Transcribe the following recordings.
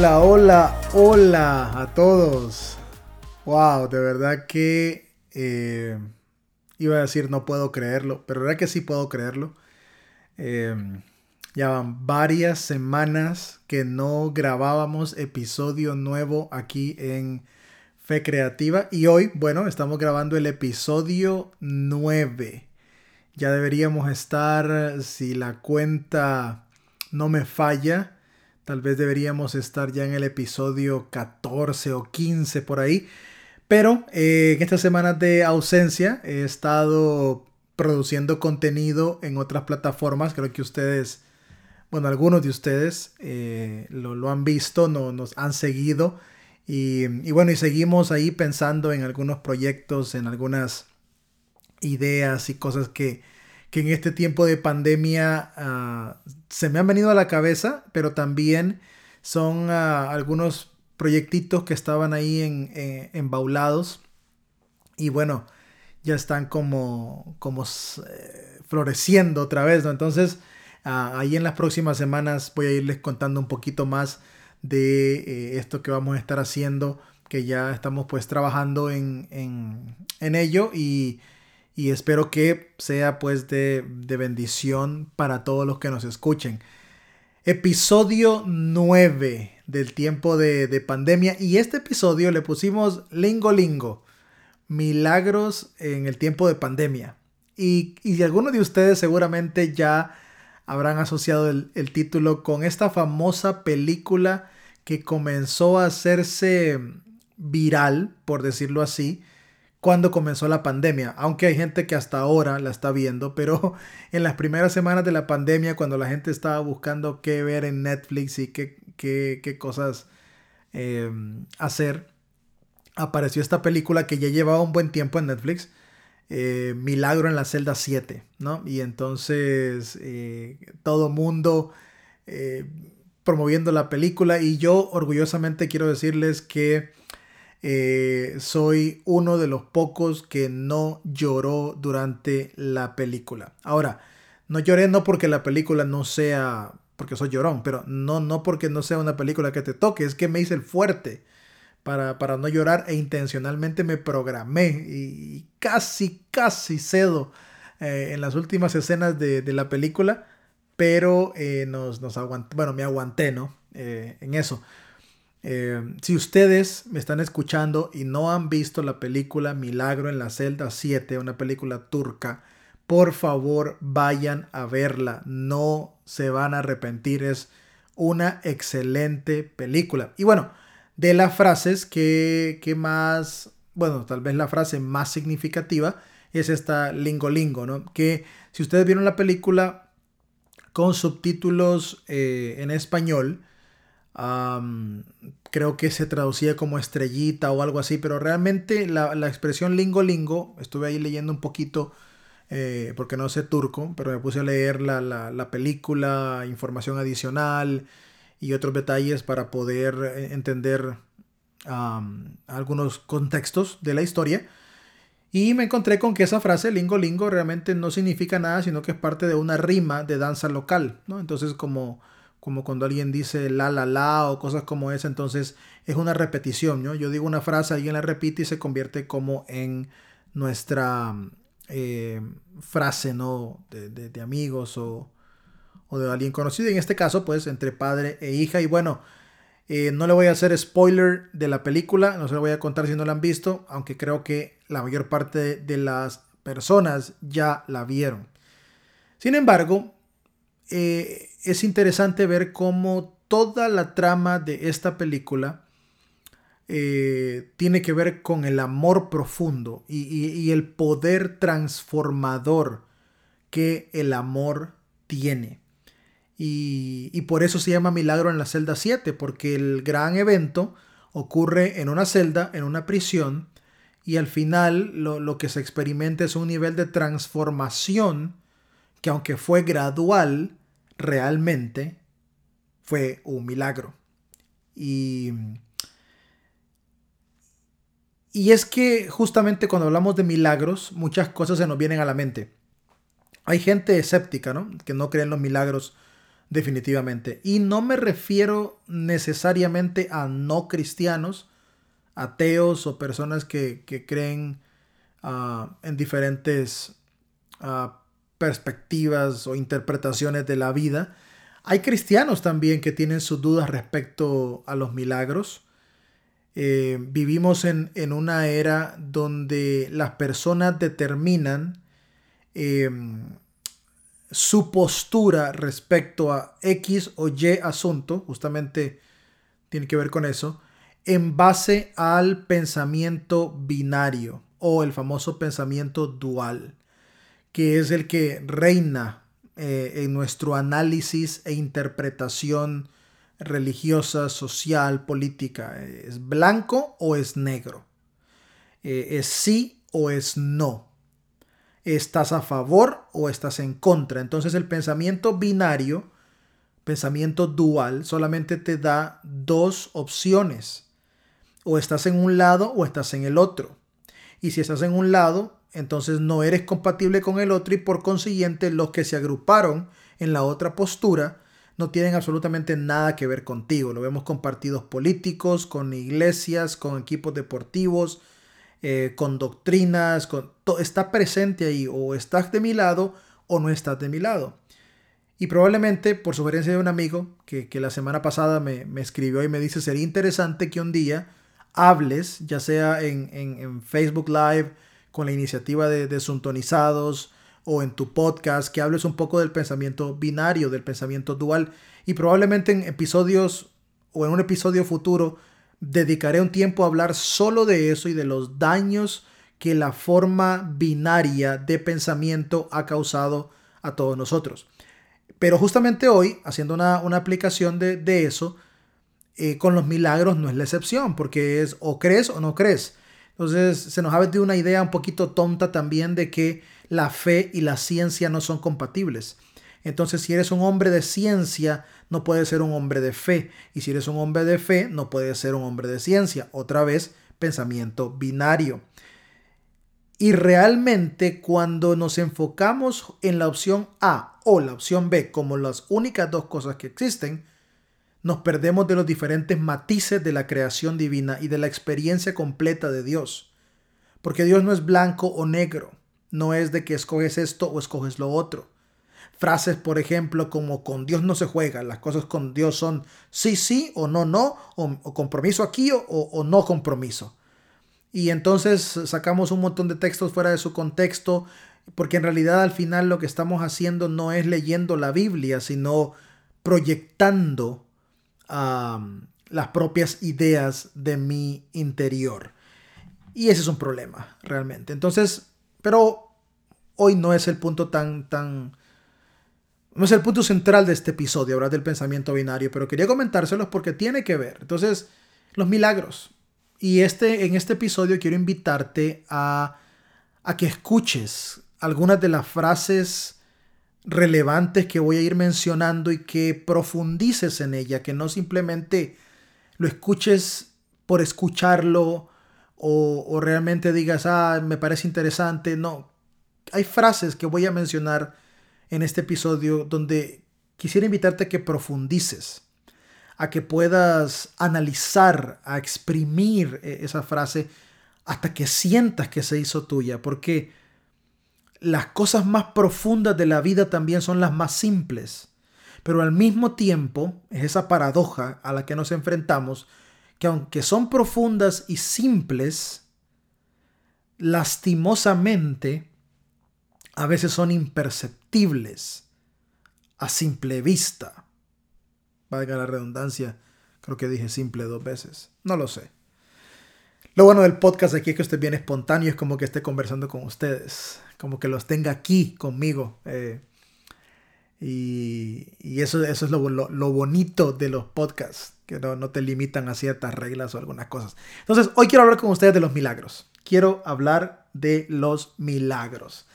Hola, hola, hola a todos. Wow, de verdad que eh, iba a decir no puedo creerlo, pero verdad que sí puedo creerlo. Eh, ya van varias semanas que no grabábamos episodio nuevo aquí en Fe Creativa y hoy, bueno, estamos grabando el episodio 9. Ya deberíamos estar, si la cuenta no me falla, Tal vez deberíamos estar ya en el episodio 14 o 15 por ahí. Pero eh, en estas semanas de ausencia he estado produciendo contenido en otras plataformas. Creo que ustedes, bueno, algunos de ustedes eh, lo, han visto, no, nos han seguido. Y, bueno, y seguimos ahí pensando en algunos proyectos, en algunas ideas y cosas que, que en este tiempo de pandemia uh, se me han venido a la cabeza, pero también son uh, algunos proyectitos que estaban ahí en, en, embaulados y bueno, ya están como, como eh, floreciendo otra vez, ¿no? Entonces, uh, ahí en las próximas semanas voy a irles contando un poquito más de eh, esto que vamos a estar haciendo, que ya estamos pues trabajando en, en, en ello y y espero que sea pues de, bendición para todos los que nos escuchen. Episodio 9 del tiempo de, pandemia y este episodio le pusimos Lingo Lingo, milagros en el tiempo de pandemia. Y, y algunos de ustedes seguramente ya habrán asociado el, el título con esta famosa película que comenzó a hacerse viral, por decirlo así, cuando comenzó la pandemia, aunque hay gente que hasta ahora la está viendo, pero en las primeras semanas de la pandemia, cuando la gente estaba buscando qué ver en Netflix y qué, qué, cosas em, hacer, apareció esta película que ya llevaba un buen tiempo en Netflix, eh, Milagro en la celda 7, ¿no? Y entonces eh, todo mundo eh, promoviendo la película y yo orgullosamente quiero decirles que eh, soy uno de los pocos que no lloró durante la película. Ahora, no lloré no porque la película no sea, porque soy llorón, pero no, no porque no sea una película que te toque, es que me hice el fuerte para, para no llorar e intencionalmente me programé y, casi, casi cedo eh, en las últimas escenas de, la película, pero eh, nos, nos aguanté, bueno, me aguanté, ¿no? en eso. Eh, si ustedes me están escuchando y no han visto la película Milagro en la celda 7, una película turca, por favor vayan a verla. No se van a arrepentir. Es una excelente película. Y bueno, de las frases que, que más, bueno, tal vez la frase más significativa es esta lingo lingo, ¿no? Que si ustedes vieron la película con subtítulos eh, en español, creo que se traducía como estrellita o algo así, pero realmente la, expresión lingo lingo, estuve ahí leyendo un poquito, eh, porque no sé turco, pero me puse a leer la, película, información adicional y otros detalles para poder eh, entender algunos contextos de la historia. Y me encontré con que esa frase lingo lingo realmente no significa nada, sino que es parte de una rima de danza local, ¿no? Entonces como como cuando alguien dice la la la o cosas como esa, entonces es una repetición. Yo digo una frase, alguien la repite y se convierte como en nuestra eh, frase, ¿no? De, amigos o, o, de alguien conocido. Y en este caso, pues, entre padre e hija. Y bueno, eh, no le voy a hacer spoiler de la película, no se lo voy a contar si no la han visto, aunque creo que la mayor parte de las personas ya la vieron. Sin embargo, eh, es interesante ver cómo toda la trama de esta película eh, tiene que ver con el amor profundo y, el poder transformador que el amor tiene. Y, por eso se llama Milagro en la celda 7, porque el gran evento ocurre en una celda, en una prisión, y al final lo, lo que se experimenta es un nivel de transformación que aunque fue gradual, realmente fue un milagro. Y, y es que justamente cuando hablamos de milagros, muchas cosas se nos vienen a la mente. Hay gente escéptica, ¿no? Que no cree en los milagros definitivamente. Y no me refiero necesariamente a no cristianos, ateos o personas que, creen ah, en diferentes ah, perspectivas o interpretaciones de la vida. Hay cristianos también que tienen sus dudas respecto a los milagros. Eh, vivimos en, una era donde las personas determinan em, su postura respecto a X o Y asunto, justamente tiene que ver con eso, en base al pensamiento binario o el famoso pensamiento dual, que es el que reina eh, en nuestro análisis e interpretación religiosa, social, política. ¿Es blanco o es negro? Eh, ¿Es sí o es no? ¿Estás a favor o estás en contra? Entonces el pensamiento binario, pensamiento dual, solamente te da dos opciones. O estás en un lado o estás en el otro. Y si estás en un lado, entonces no eres compatible con el otro y por consiguiente los que se agruparon en la otra postura no tienen absolutamente nada que ver contigo. Lo vemos con partidos políticos, con iglesias, con equipos deportivos, eh, con doctrinas, con está presente ahí. O estás de mi lado o no estás de mi lado. Y probablemente, por sugerencia de un amigo que, la semana pasada me, escribió y me dice, sería interesante que un día hables, ya sea en, Facebook Live, con la iniciativa de, de Suntonizados, o en tu podcast, que hables un poco del pensamiento binario, del pensamiento dual. Y probablemente en episodios o en un episodio futuro dedicaré un tiempo a hablar solo de eso y de los daños que la forma binaria de pensamiento ha causado a todos nosotros. Pero justamente hoy, haciendo una, aplicación de, eso, eh, con los milagros no es la excepción, porque es o crees o no crees. Entonces se nos ha metido una idea un poquito tonta también de que la fe y la ciencia no son compatibles. Entonces, si eres un hombre de ciencia, no puedes ser un hombre de fe. Y si eres un hombre de fe, no puedes ser un hombre de ciencia. Otra vez, pensamiento binario. Y realmente cuando nos enfocamos en la opción A o la opción B como las únicas dos cosas que existen, nos perdemos de los diferentes matices de la creación divina y de la experiencia completa de Dios. Porque Dios no es blanco o negro no es de que escoges esto o escoges lo otro. Frases, por ejemplo, como con Dios no se juega, las cosas con Dios son sí, sí o no, no, o, compromiso aquí o, no compromiso. Y entonces sacamos un montón de textos fuera de su contexto, porque en realidad al final lo que estamos haciendo no es leyendo la Biblia, sino proyectando las propias ideas de mi interior. Y ese es un problema, realmente. Entonces, pero hoy no es el punto tan, tan... No es el punto central de este episodio, hablar del pensamiento binario, pero quería comentárselos porque tiene que ver. Entonces, los milagros. Y este, en este episodio quiero invitarte a, a que escuches algunas de las frases relevantes que voy a ir mencionando y que profundices en ella, que no simplemente lo escuches por escucharlo o, realmente digas, ah, me parece interesante. No, hay frases que voy a mencionar en este episodio donde quisiera invitarte a que profundices, a que puedas analizar, a exprimir e, esa frase hasta que sientas que se hizo tuya, porque las cosas más profundas de la vida también son las más simples. Pero al mismo tiempo es esa paradoja a la que nos enfrentamos, que aunque son profundas y simples, lastimosamente a veces son imperceptibles a simple vista. Valga la redundancia, creo que dije simple dos veces, no lo sé. Lo bueno del podcast aquí es que esté bien espontáneo, es como que esté conversando con ustedes, como que los tenga aquí conmigo. Eh, y, eso, eso es lo, bonito de los podcasts, que no, no, te limitan a ciertas reglas o algunas cosas. Entonces, hoy quiero hablar con ustedes de los milagros. Quiero hablar de los milagros.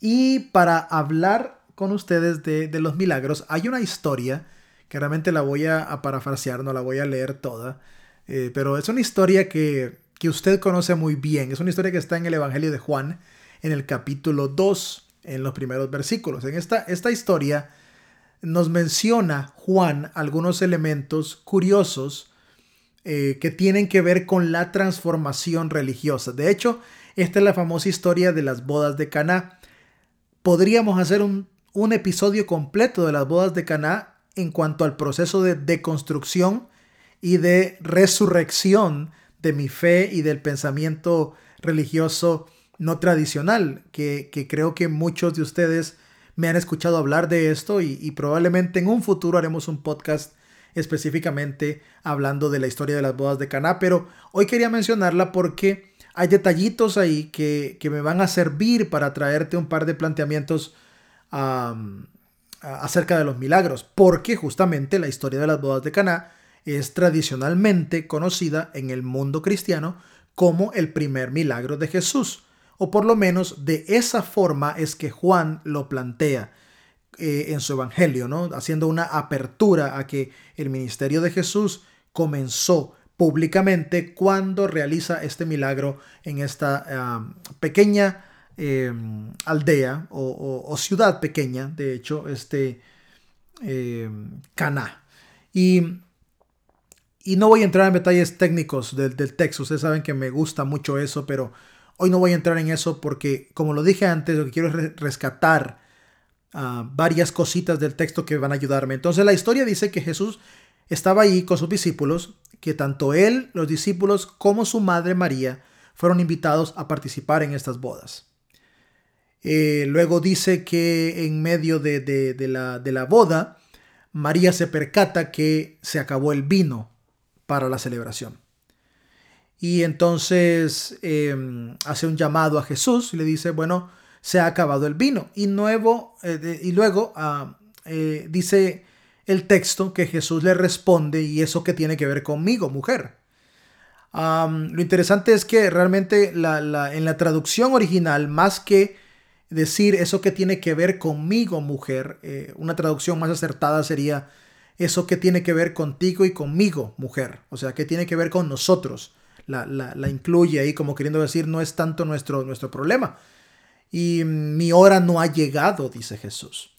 Y para hablar con ustedes de, los milagros, hay una historia que realmente la voy a, parafrasear, no la voy a leer toda, eh, pero es una historia que, que usted conoce muy bien. Es una historia que está en el Evangelio de Juan, en el capítulo 2 en los primeros versículos. En esta, esta historia nos menciona Juan algunos elementos curiosos eh, que tienen que ver con la transformación religiosa. De hecho, esta es la famosa historia de las bodas de Caná. Podríamos hacer un, un episodio completo de las bodas de Caná en cuanto al proceso de deconstrucción y de resurrección de mi fe y del pensamiento religioso no tradicional, que, creo que muchos de ustedes me han escuchado hablar de esto y, probablemente en un futuro haremos un podcast específicamente hablando de la historia de las bodas de Caná, pero hoy quería mencionarla porque hay detallitos ahí que, me van a servir para traerte un par de planteamientos acerca de los milagros, porque justamente la historia de las bodas de Caná es tradicionalmente conocida en el mundo cristiano como el primer milagro de Jesús, o por lo menos de esa forma es que Juan lo plantea eh, en su evangelio, ¿no? haciendo una apertura a que el ministerio de Jesús comenzó públicamente cuando realiza este milagro en esta pequeña em, aldea o, ciudad pequeña, de hecho, este em, Caná. Y y no voy a entrar en detalles técnicos del, texto, ustedes saben que me gusta mucho eso, pero hoy no voy a entrar en eso porque, como lo dije antes, lo que quiero es rescatar ah, varias cositas del texto que van a ayudarme. Entonces la historia dice que Jesús estaba ahí con sus discípulos, que tanto él, los discípulos, como su madre María fueron invitados a participar en estas bodas. Eh, luego dice que en medio de, la, de la boda, María se percata que se acabó el vino para la celebración. Y entonces em, hace un llamado a Jesús y le dice, bueno, se ha acabado el vino. Y, nuevo, eh, y luego ah, eh, dice el texto que Jesús le responde, y eso que tiene que ver conmigo, mujer. lo interesante es que realmente en la traducción original, más que decir eso que tiene que ver conmigo, mujer, eh, una traducción más acertada sería eso que tiene que ver contigo y conmigo, mujer. O sea, que tiene que ver con nosotros. La, incluye ahí como queriendo decir, no es tanto nuestro, nuestro problema. Y mi hora no ha llegado, dice Jesús.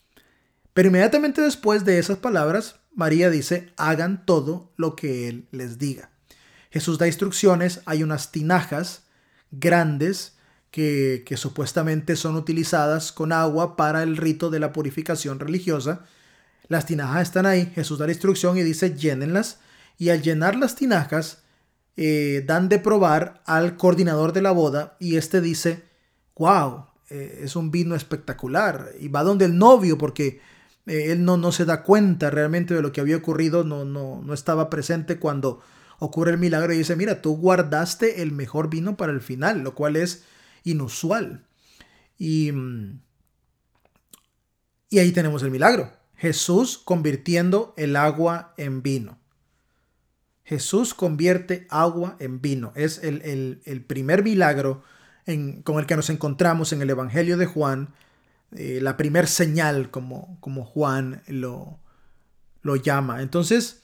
Pero inmediatamente después de esas palabras, María dice, hagan todo lo que Él les diga. Jesús da instrucciones, hay unas tinajas grandes que, que supuestamente son utilizadas con agua para el rito de la purificación religiosa las tinajas están ahí, Jesús da la instrucción y dice llénenlas. Y al llenar las tinajas, eh, dan de probar al coordinador de la boda y este dice, wow, eh, es un vino espectacular. Y va donde el novio porque eh, él no, no se da cuenta realmente de lo que había ocurrido, no, no, no estaba presente cuando ocurre el milagro y dice, mira, tú guardaste el mejor vino para el final, lo cual es inusual. Y, y ahí tenemos el milagro. Jesús convirtiendo el agua en vino. Jesús convierte agua en vino. Es el, primer milagro con el que nos encontramos en el Evangelio de Juan, eh, la primer señal como, como Juan lo, lo, llama. Entonces,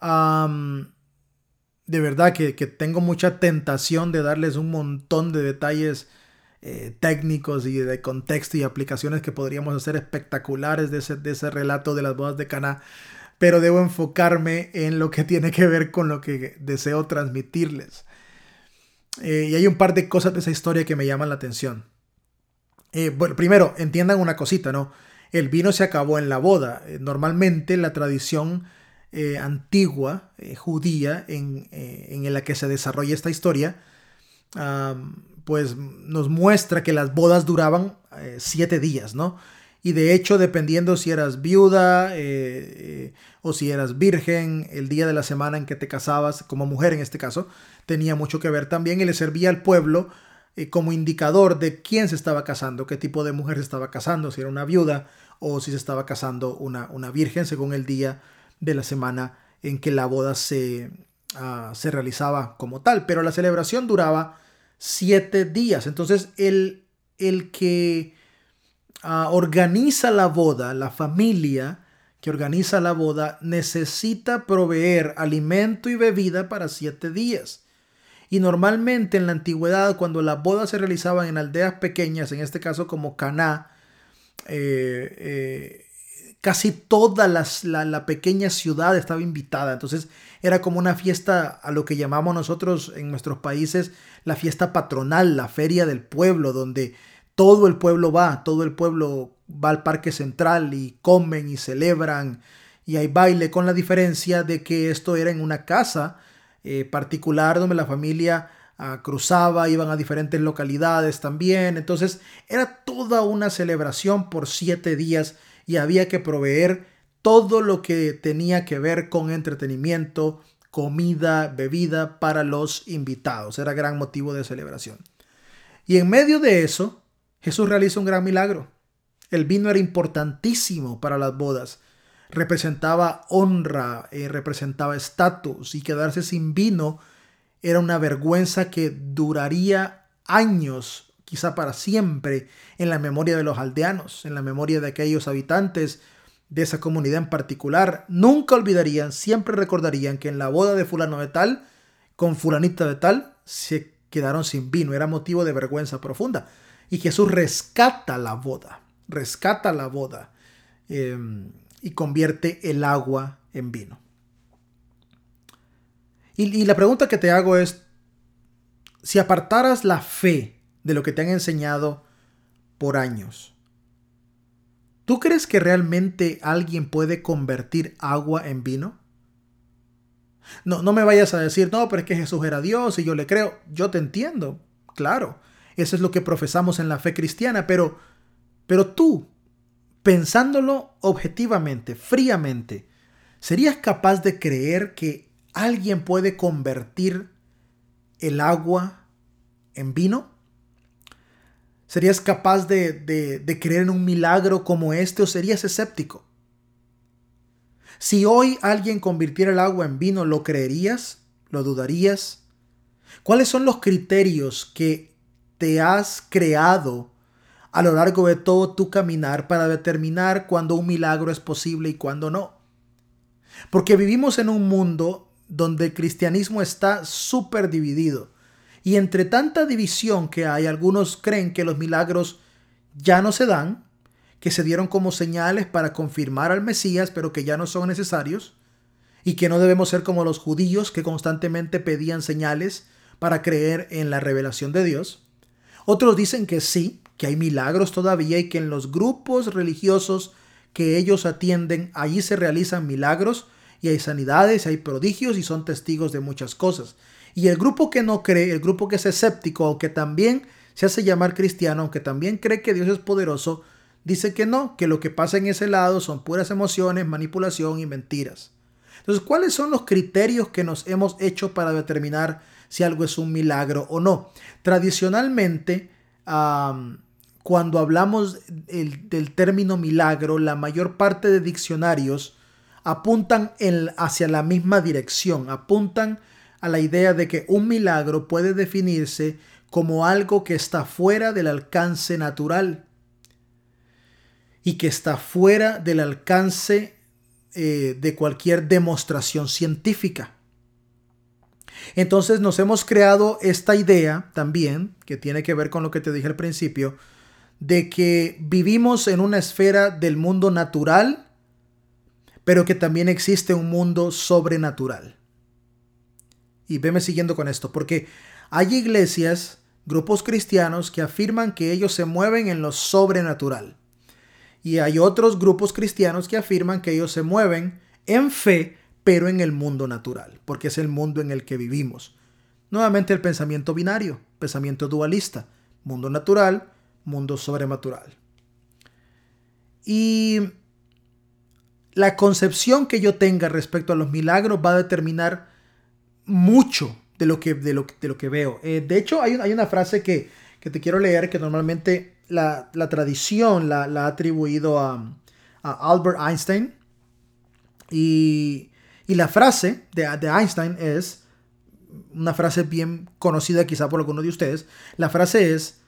de verdad que, que, tengo mucha tentación de darles un montón de detalles eh, técnicos y de contexto y aplicaciones que podríamos hacer espectaculares de ese, de ese relato de las bodas de Cana, pero debo enfocarme en lo que tiene que ver con lo que deseo transmitirles. Eh, y hay un par de cosas de esa historia que me llaman la atención. Eh, bueno, primero, entiendan una cosita, ¿no? El vino se acabó en la boda. normalmente la tradición antigua, judía, en, en, la que se desarrolla esta historia, pues nos muestra que las bodas duraban eh, siete días, ¿no? Y de hecho, dependiendo si eras viuda eh, eh, o si eras virgen, el día de la semana en que te casabas, como mujer en este caso, tenía mucho que ver también y le servía al pueblo como indicador de quién se estaba casando, qué tipo de mujer se estaba casando, si era una viuda o si se estaba casando una, una virgen, según el día de la semana en que la boda se, ah, se realizaba como tal. Pero la celebración duraba siete días. Entonces, el, el que ah, organiza la boda, la familia que organiza la boda, necesita proveer alimento y bebida para siete días. Y normalmente en la antigüedad, cuando las bodas se realizaban en aldeas pequeñas, en este caso como Caná, eh, eh, casi toda la, pequeña ciudad estaba invitada. Entonces era como una fiesta a lo que llamamos nosotros en nuestros países la fiesta patronal, la feria del pueblo, donde todo el pueblo va, todo el pueblo va al parque central y comen y celebran y hay baile, con la diferencia de que esto era en una casa eh, particular donde la familia ah, cruzaba, iban a diferentes localidades también. Entonces era toda una celebración por siete días y había que proveer todo lo que tenía que ver con entretenimiento, comida, bebida para los invitados. Era gran motivo de celebración. Y en medio de eso, Jesús realiza un gran milagro. El vino era importantísimo para las bodas. Representaba honra, eh, representaba estatus y quedarse sin vino era una vergüenza que duraría años quizá para siempre, en la memoria de los aldeanos, en la memoria de aquellos habitantes de esa comunidad en particular. Nunca olvidarían, siempre recordarían que en la boda de fulano de tal, con fulanita de tal, se quedaron sin vino. Era motivo de vergüenza profunda. Y Jesús rescata la boda, rescata la boda em, y convierte el agua en vino. y la pregunta que te hago es, si apartaras la fe de lo que te han enseñado por años. ¿Tú crees que realmente alguien puede convertir agua en vino? No, no me vayas a decir, no, pero es que Jesús era Dios y yo le creo. Yo te entiendo, claro. Eso es lo que profesamos en la fe cristiana, pero, pero tú, pensándolo objetivamente, fríamente, ¿serías capaz de creer que alguien puede convertir el agua en vino? ¿Serías capaz de, creer en un milagro como este o serías escéptico? Si hoy alguien convirtiera el agua en vino, ¿lo creerías? ¿Lo dudarías? ¿Cuáles son los criterios que te has creado a lo largo de todo tu caminar para determinar cuándo un milagro es posible y cuándo no? Porque vivimos en un mundo donde el cristianismo está súper dividido. Y entre tanta división que hay, algunos creen que los milagros ya no se dan, que se dieron como señales para confirmar al Mesías, pero que ya no son necesarios, y que no debemos ser como los judíos que constantemente pedían señales para creer en la revelación de Dios. Otros dicen que sí, que hay milagros todavía y que en los grupos religiosos que ellos atienden, allí se realizan milagros y hay sanidades, hay prodigios y son testigos de muchas cosas. Y el grupo que no cree, el grupo que es escéptico, aunque también se hace llamar cristiano, aunque también cree que Dios es poderoso, dice que no, que lo que pasa en ese lado son puras emociones, manipulación y mentiras. Entonces, ¿cuáles son los criterios que nos hemos hecho para determinar si algo es un milagro o no? Tradicionalmente, cuando hablamos del término milagro, la mayor parte de diccionarios apuntan hacia la misma dirección, apuntan a la idea de que un milagro puede definirse como algo que está fuera del alcance natural y que está fuera del alcance eh, de cualquier demostración científica. Entonces nos hemos creado esta idea también, que tiene que ver con lo que te dije al principio, de que vivimos en una esfera del mundo natural, pero que también existe un mundo sobrenatural. Y veme siguiendo con esto, porque hay iglesias, grupos cristianos que afirman que ellos se mueven en lo sobrenatural. Y hay otros grupos cristianos que afirman que ellos se mueven en fe, pero en el mundo natural, porque es el mundo en el que vivimos. Nuevamente el pensamiento binario, pensamiento dualista, mundo natural, mundo sobrenatural. Y la concepción que yo tenga respecto a los milagros va a determinar mucho de lo que, de lo, de lo que veo. Eh, de hecho, hay, hay, una frase que, te quiero leer que normalmente la, tradición la, ha atribuido a, Albert Einstein. Y, la frase de, de, Einstein es, una frase bien conocida quizá por alguno de ustedes, la frase es,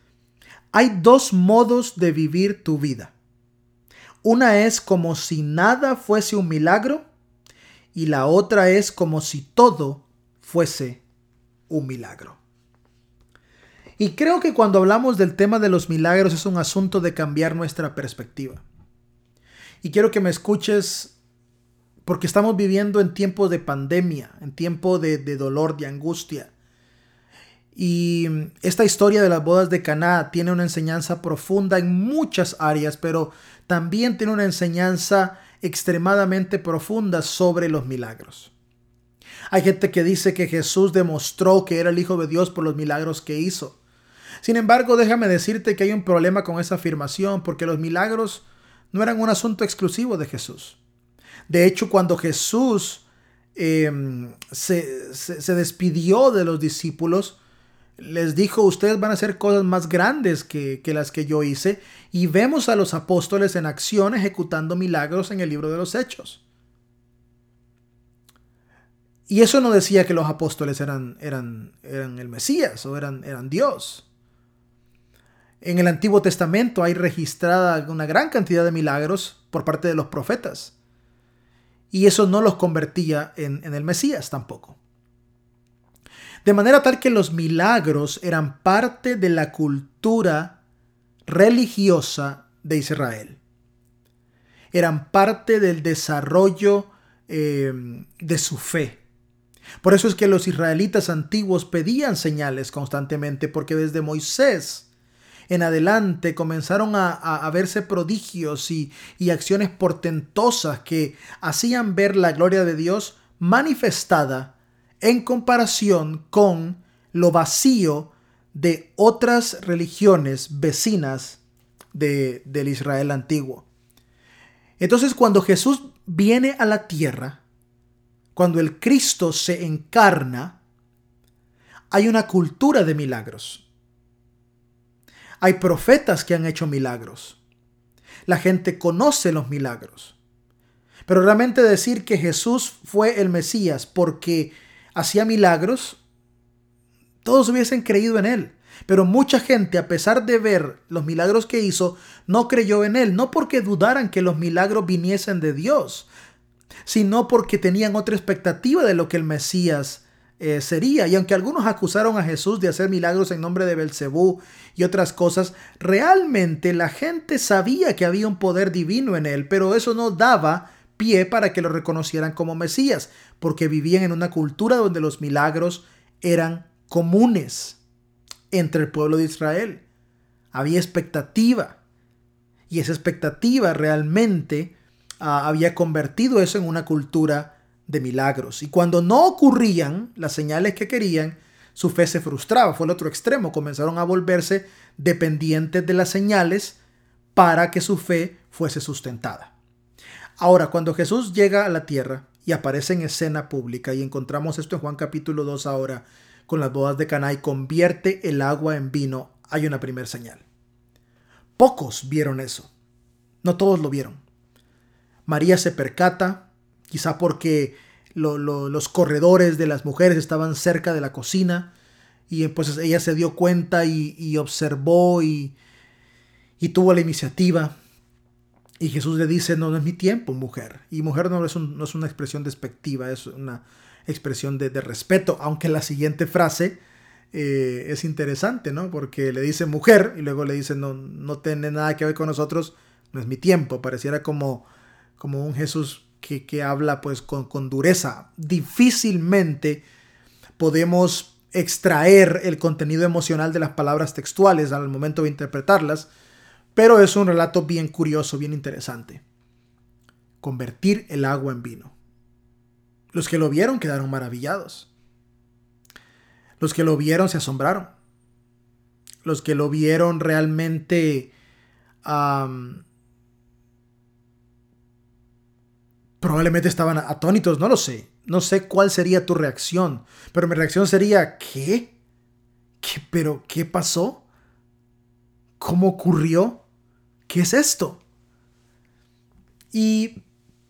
hay dos modos de vivir tu vida. Una es como si nada fuese un milagro y la otra es como si todo fuese un milagro. Y creo que cuando hablamos del tema de los milagros es un asunto de cambiar nuestra perspectiva. Y quiero que me escuches porque estamos viviendo en tiempos de pandemia, en tiempo de, dolor, de angustia. Y esta historia de las bodas de Caná tiene una enseñanza profunda en muchas áreas, pero también tiene una enseñanza extremadamente profunda sobre los milagros. Hay gente que dice que Jesús demostró que era el Hijo de Dios por los milagros que hizo. Sin embargo, déjame decirte que hay un problema con esa afirmación porque los milagros no eran un asunto exclusivo de Jesús. De hecho, cuando Jesús em, se, se despidió de los discípulos, les dijo, ustedes van a hacer cosas más grandes que, las que yo hice. Y vemos a los apóstoles en acción ejecutando milagros en el libro de los Hechos. Y eso no decía que los apóstoles eran, eran, eran el Mesías o eran, eran Dios. En el Antiguo Testamento hay registrada una gran cantidad de milagros por parte de los profetas. Y eso no los convertía en, el Mesías tampoco. De manera tal que los milagros eran parte de la cultura religiosa de Israel. Eran parte del desarrollo eh, de su fe. Por eso es que los israelitas antiguos pedían señales constantemente, porque desde Moisés en adelante comenzaron a, verse prodigios y, acciones portentosas que hacían ver la gloria de Dios manifestada en comparación con lo vacío de otras religiones vecinas de, del Israel antiguo. Entonces cuando Jesús viene a la tierra, cuando el Cristo se encarna, hay una cultura de milagros. Hay profetas que han hecho milagros. La gente conoce los milagros. Pero realmente decir que Jesús fue el Mesías porque hacía milagros, todos hubiesen creído en él. Pero mucha gente, a pesar de ver los milagros que hizo, no creyó en él, no porque dudaran que los milagros viniesen de Dios, sino porque tenían otra expectativa de lo que el Mesías eh, sería. Y aunque algunos acusaron a Jesús de hacer milagros en nombre de Belcebú y otras cosas, realmente la gente sabía que había un poder divino en él, pero eso no daba pie para que lo reconocieran como Mesías, porque vivían en una cultura donde los milagros eran comunes entre el pueblo de Israel. Había expectativa y esa expectativa realmente ah, había convertido eso en una cultura de milagros. Y cuando no ocurrían las señales que querían, su fe se frustraba. Fue el otro extremo. Comenzaron a volverse dependientes de las señales para que su fe fuese sustentada. Ahora, cuando Jesús llega a la tierra y aparece en escena pública, y encontramos esto en Juan capítulo 2 ahora, con las bodas de Caná y convierte el agua en vino, hay una primera señal. Pocos vieron eso. No todos lo vieron. María se percata, quizá porque los corredores de las mujeres estaban cerca de la cocina, y pues ella se dio cuenta y, observó y, y tuvo la iniciativa y Jesús le dice, no, no es mi tiempo, mujer. Y mujer no es, no es una expresión despectiva, es una expresión de, respeto, aunque la siguiente frase eh, es interesante, ¿no? Porque le dice mujer y luego le dice, no, no tiene nada que ver con nosotros, no es mi tiempo. Pareciera como, como un Jesús que, habla pues con dureza. Difícilmente podemos extraer el contenido emocional de las palabras textuales al momento de interpretarlas pero es un relato bien curioso, bien interesante. Convertir el agua en vino. Los que lo vieron quedaron maravillados. Los que lo vieron se asombraron. Los que lo vieron realmente probablemente estaban atónitos, no lo sé. No sé cuál sería tu reacción, pero mi reacción sería, ¿qué? ¿Qué? ¿Pero qué pasó? ¿Cómo ocurrió? ¿qué es esto? Y,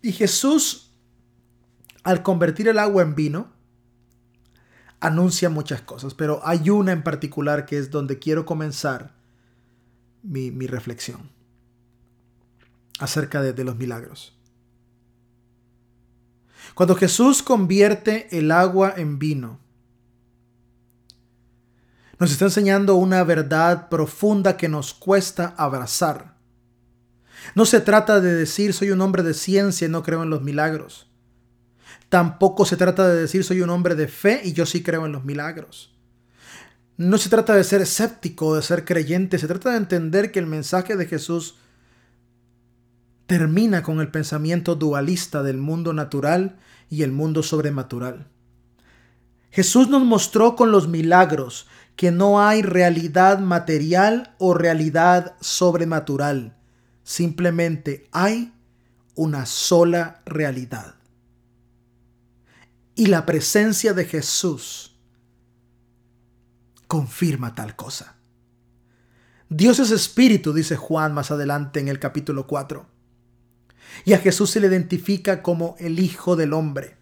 Jesús, al convertir el agua en vino, anuncia muchas cosas, pero hay una en particular que es donde quiero comenzar mi, reflexión acerca de los milagros. Cuando Jesús convierte el agua en vino, nos está enseñando una verdad profunda que nos cuesta abrazar No se trata de decir soy un hombre de ciencia y no creo en los milagros. Tampoco se trata de decir soy un hombre de fe y yo sí creo en los milagros. No se trata de ser escéptico o de ser creyente, se trata de entender que el mensaje de Jesús termina con el pensamiento dualista del mundo natural y el mundo sobrenatural. Jesús nos mostró con los milagros que no hay realidad material o realidad sobrenatural. Simplemente hay una sola realidad. Y la presencia de Jesús confirma tal cosa. Dios es espíritu, dice Juan más adelante en el capítulo 4. Y a Jesús se le identifica como el Hijo del Hombre.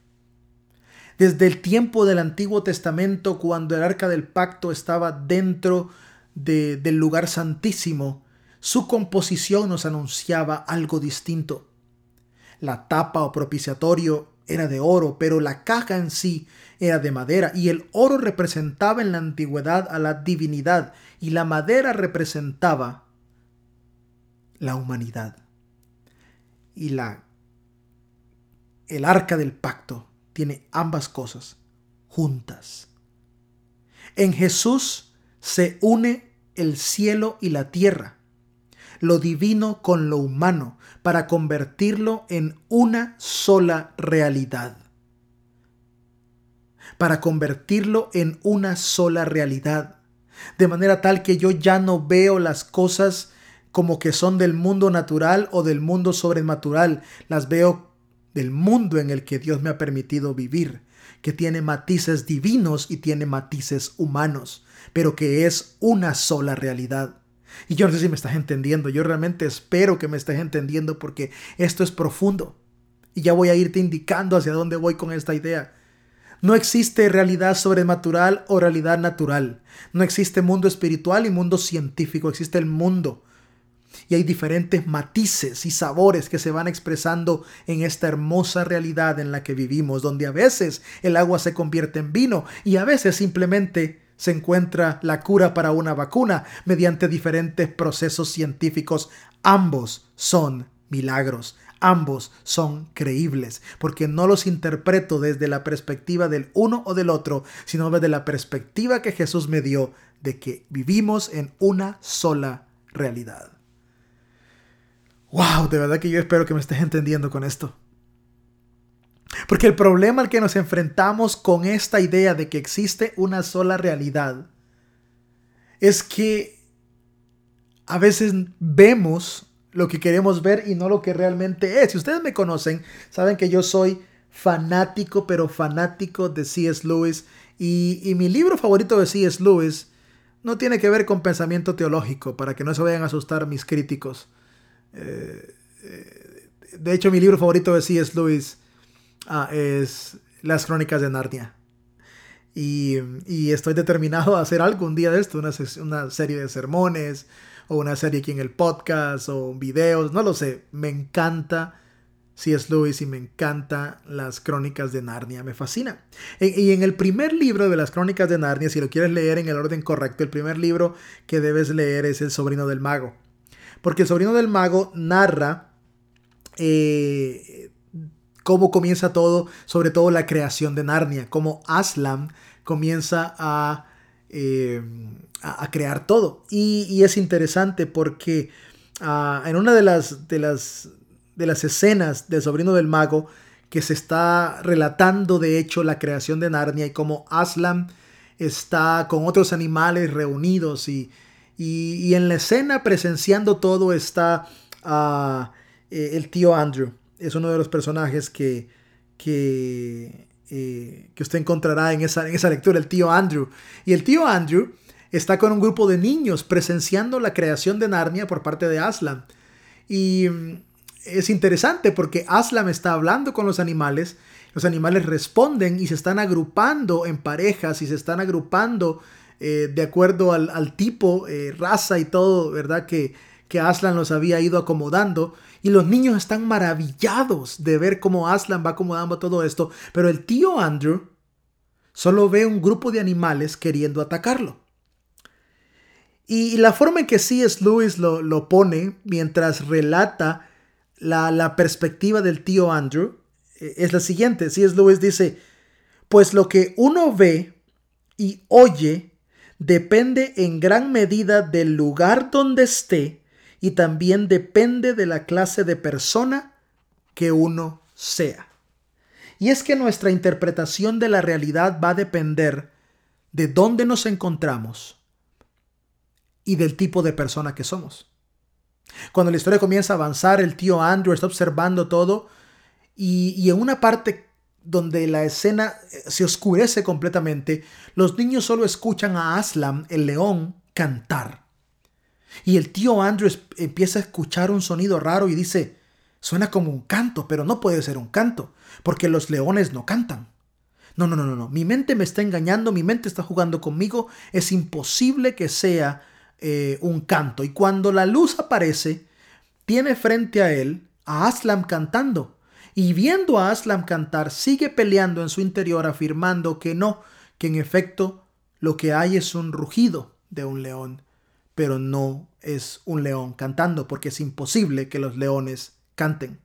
Desde el tiempo del Antiguo Testamento, cuando el arca del pacto estaba dentro del lugar santísimo, su composición nos anunciaba algo distinto. La tapa o propiciatorio era de oro, pero la caja en sí era de madera, y el oro representaba en la antigüedad a la divinidad, y la madera representaba la humanidad. Y la el arca del pacto tiene ambas cosas juntas. En Jesús se une el cielo y la tierra, lo divino con lo humano, para convertirlo en una sola realidad. Para convertirlo en una sola realidad. De manera tal que yo ya no veo las cosas como que son del mundo natural o del mundo sobrenatural. Las veo del mundo en el que Dios me ha permitido vivir, que tiene matices divinos y tiene matices humanos, pero que es una sola realidad. Y yo no sé si me estás entendiendo, yo realmente espero que me estés entendiendo porque esto es profundo. Y ya voy a irte indicando hacia dónde voy con esta idea. No existe realidad sobrenatural o realidad natural. No existe mundo espiritual y mundo científico. Existe el mundo y hay diferentes matices y sabores que se van expresando en esta hermosa realidad en la que vivimos, donde a veces el agua se convierte en vino y a veces simplemente se encuentra la cura para una vacuna mediante diferentes procesos científicos. Ambos son milagros. Ambos son creíbles, porque no los interpreto desde la perspectiva del uno o del otro, sino desde la perspectiva que Jesús me dio de que vivimos en una sola realidad. Wow, de verdad que yo espero que me estés entendiendo con esto. Porque el problema al que nos enfrentamos con esta idea de que existe una sola realidad es que a veces vemos lo que queremos ver y no lo que realmente es. Si ustedes me conocen, saben que yo soy fanático, pero fanático de C.S. Lewis. Y, y mi libro favorito de C.S. Lewis no tiene que ver con pensamiento teológico, para que no se vayan a asustar mis críticos. Eh, eh, de hecho, mi libro favorito de C.S. Lewis ah, es Las Crónicas de Narnia. Y, estoy determinado a hacer algo un día de esto, una, serie de sermones, o una serie aquí en el podcast, o videos, no lo sé. Me encanta C.S. Lewis y me encanta las Crónicas de Narnia, me fascina. y en el primer libro de las Crónicas de Narnia, si lo quieres leer en el orden correcto, el primer libro que debes leer es El sobrino del mago. Porque el sobrino del mago narra eh, cómo comienza todo, sobre todo la creación de Narnia, cómo Aslan comienza a, eh, a, crear todo. Y, es interesante porque ah, en una de las, de, las, de las escenas del sobrino del mago, que se está relatando de hecho la creación de Narnia y cómo Aslan está con otros animales reunidos y, y, en la escena presenciando todo está ah, eh, el tío Andrew. Es uno de los personajes que, que, eh, que usted encontrará en esa, en esa lectura, el tío Andrew. Y el tío Andrew está con un grupo de niños presenciando la creación de Narnia por parte de Aslan. Y mm, es interesante porque Aslan está hablando con los animales, los animales responden y se están agrupando en parejas y se están agrupando eh, de acuerdo al, tipo, eh, raza y todo, ¿verdad? Que, que Aslan los había ido acomodando. Y los niños están maravillados de ver cómo Aslan va acomodando todo esto. Pero el tío Andrew solo ve un grupo de animales queriendo atacarlo. Y, la forma en que C.S. Lewis lo, lo pone mientras relata la, la, perspectiva del tío Andrew eh, es la siguiente. C.S. Lewis dice, pues lo que uno ve y oye depende en gran medida del lugar donde esté y también depende de la clase de persona que uno sea. Y es que nuestra interpretación de la realidad va a depender de dónde nos encontramos y del tipo de persona que somos. Cuando la historia comienza a avanzar, el tío Andrew está observando todo y, en una parte donde la escena eh, se oscurece completamente, los niños solo escuchan a Aslam, el león, cantar. Y el tío Andrew empieza a escuchar un sonido raro y dice, suena como un canto, pero no puede ser un canto, porque los leones no cantan. No, no, no, no, no. Mi mente me está engañando, mi mente está jugando conmigo. Es imposible que sea eh, un canto. Y cuando la luz aparece, tiene frente a él a Aslam cantando. Y viendo a Aslam cantar, sigue peleando en su interior, afirmando que no, que en efecto lo que hay es un rugido de un león, pero no es un león cantando, porque es imposible que los leones canten.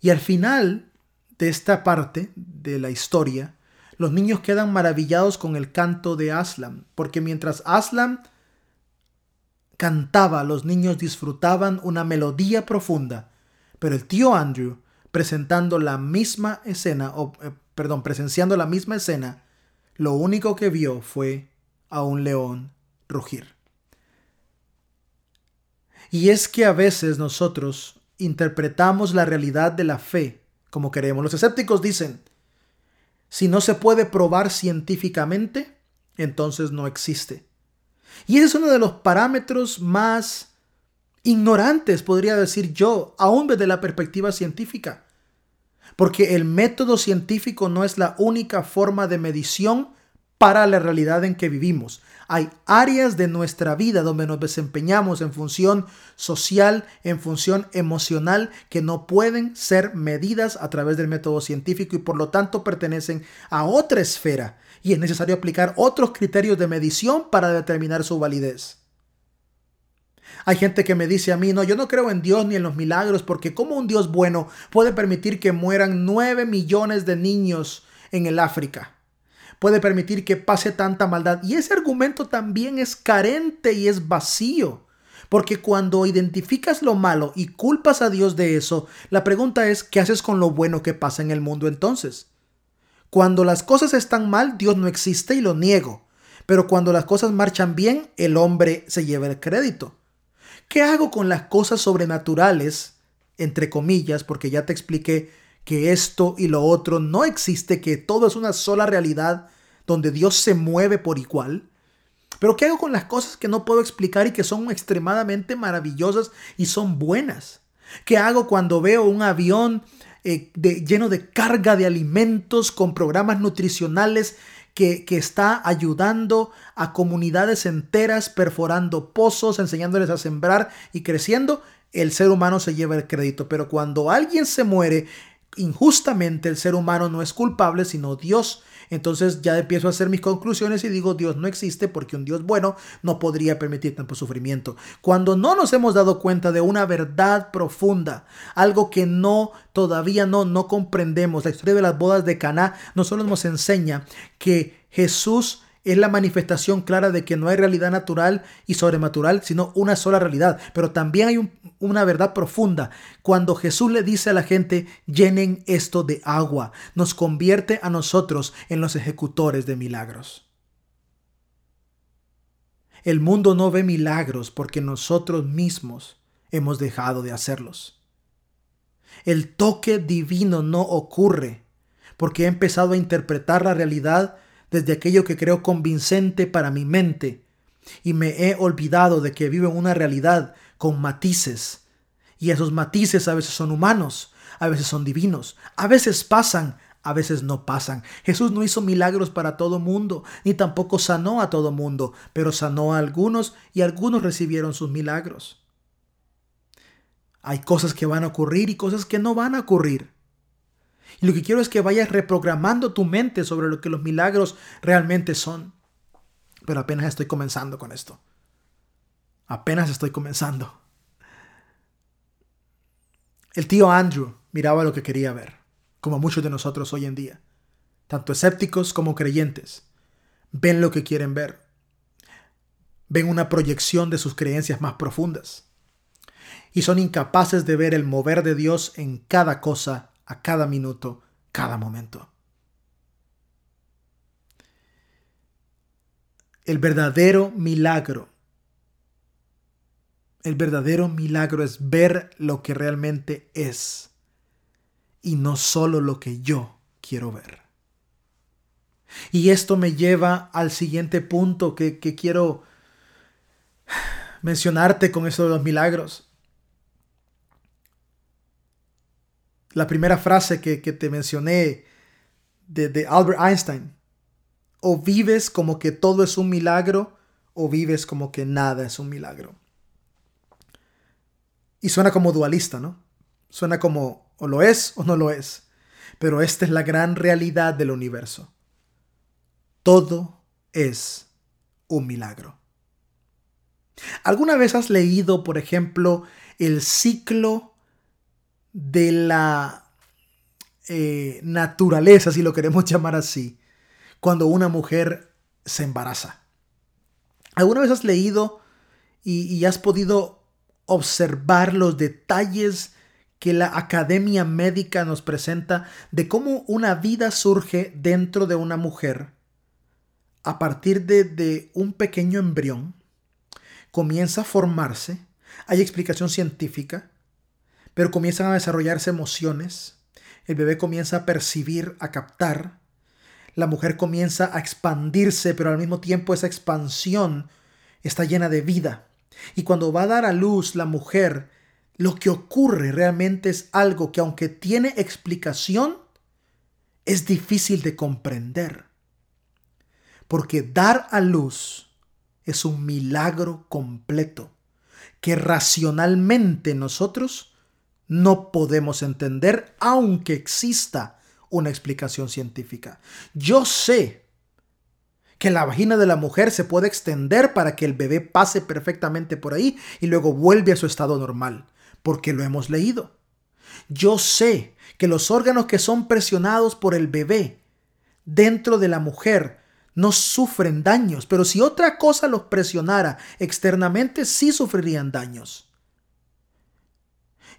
Y al final de esta parte de la historia, los niños quedan maravillados con el canto de Aslam, porque mientras Aslam cantaba, los niños disfrutaban una melodía profunda, pero el tío Andrew, presentando la misma escena, o eh, perdón, presenciando la misma escena, lo único que vio fue a un león rugir. Y es que a veces nosotros interpretamos la realidad de la fe como queremos. Los escépticos dicen, si no se puede probar científicamente, entonces no existe. Y ese es uno de los parámetros más ignorantes, podría decir yo, aún desde la perspectiva científica. Porque el método científico no es la única forma de medición para la realidad en que vivimos. Hay áreas de nuestra vida donde nos desempeñamos en función social, en función emocional, que no pueden ser medidas a través del método científico y por lo tanto pertenecen a otra esfera y es necesario aplicar otros criterios de medición para determinar su validez. Hay gente que me dice a mí, no, yo no creo en Dios ni en los milagros porque como un Dios bueno puede permitir que mueran 9 millones de niños en el África puede permitir que pase tanta maldad. Y ese argumento también es carente y es vacío. Porque cuando identificas lo malo y culpas a Dios de eso, la pregunta es, ¿qué haces con lo bueno que pasa en el mundo entonces? Cuando las cosas están mal, Dios no existe y lo niego. Pero cuando las cosas marchan bien, el hombre se lleva el crédito. ¿Qué hago con las cosas sobrenaturales? Entre comillas, porque ya te expliqué que esto y lo otro no existe, que todo es una sola realidad donde Dios se mueve por igual. Pero ¿qué hago con las cosas que no puedo explicar y que son extremadamente maravillosas y son buenas? ¿Qué hago cuando veo un avión eh, lleno de carga de alimentos con programas nutricionales que, está ayudando a comunidades enteras perforando pozos, enseñándoles a sembrar y creciendo? El ser humano se lleva el crédito. Pero cuando alguien se muere, injustamente el ser humano no es culpable, sino Dios. Entonces ya empiezo a hacer mis conclusiones y digo, Dios no existe porque un Dios bueno no podría permitir tanto sufrimiento. Cuando no nos hemos dado cuenta de una verdad profunda, algo que no todavía no no comprendemos, la historia de las bodas de Caná no solo nos enseña que Jesús es la manifestación clara de que no hay realidad natural y sobrenatural, sino una sola realidad. Pero también hay una verdad profunda. Cuando Jesús le dice a la gente, llenen esto de agua, nos convierte a nosotros en los ejecutores de milagros. El mundo no ve milagros porque nosotros mismos hemos dejado de hacerlos. El toque divino no ocurre porque he empezado a interpretar la realidad desde aquello que creo convincente para mi mente y me he olvidado de que vivo en una realidad con matices y esos matices a veces son humanos, a veces son divinos, a veces pasan, a veces no pasan. Jesús no hizo milagros para todo mundo, ni tampoco sanó a todo mundo, pero sanó a algunos y algunos recibieron sus milagros. Hay cosas que van a ocurrir y cosas que no van a ocurrir. Y lo que quiero es que vayas reprogramando tu mente sobre lo que los milagros realmente son. Pero apenas estoy comenzando con esto. Apenas estoy comenzando. El tío Andrew miraba lo que quería ver, como muchos de nosotros hoy en día. Tanto escépticos como creyentes ven lo que quieren ver. Ven una proyección de sus creencias más profundas. Y son incapaces de ver el mover de Dios en cada cosa, a cada minuto, cada momento. El verdadero milagro el verdadero milagro es ver lo que realmente es y no solo lo que yo quiero ver. Y esto me lleva al siguiente punto que, quiero mencionarte con eso de los milagros. La primera frase que, te mencioné de, de Albert Einstein. O vives como que todo es un milagro o vives como que nada es un milagro. Y suena como dualista, ¿no? Suena como o lo es o no lo es. Pero esta es la gran realidad del universo. Todo es un milagro. ¿Alguna vez has leído, por ejemplo, el ciclo de la eh, naturaleza, si lo queremos llamar así, cuando una mujer se embaraza? ¿Alguna vez has leído y, y has podido observar los detalles que la academia médica nos presenta de cómo una vida surge dentro de una mujer a partir de, un pequeño embrión, comienza a formarse, hay explicación científica, pero comienzan a desarrollarse emociones, el bebé comienza a percibir, a captar, la mujer comienza a expandirse, pero al mismo tiempo esa expansión está llena de vida. Y cuando va a dar a luz la mujer, lo que ocurre realmente es algo que aunque tiene explicación, es difícil de comprender. Porque dar a luz es un milagro completo que racionalmente nosotros no podemos entender aunque exista una explicación científica. Yo sé que la vagina de la mujer se puede extender para que el bebé pase perfectamente por ahí y luego vuelve a su estado normal, porque lo hemos leído. Yo sé que los órganos que son presionados por el bebé dentro de la mujer no sufren daños, pero si otra cosa los presionara externamente, sí sufrirían daños.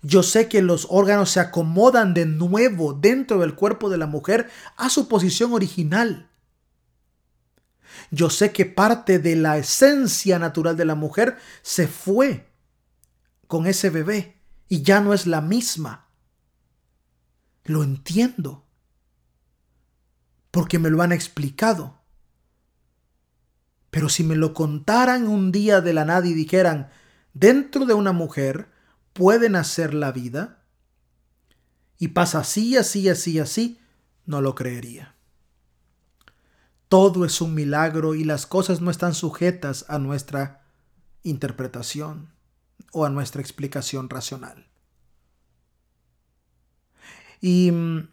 Yo sé que los órganos se acomodan de nuevo dentro del cuerpo de la mujer a su posición original. Yo sé que parte de la esencia natural de la mujer se fue con ese bebé y ya no es la misma. Lo entiendo. Porque me lo han explicado. Pero si me lo contaran un día de la nada y dijeran, dentro de una mujer puede nacer la vida, y pasa así, así, así, así, no lo creería. Todo es un milagro y las cosas no están sujetas a nuestra interpretación o a nuestra explicación racional. Y mm,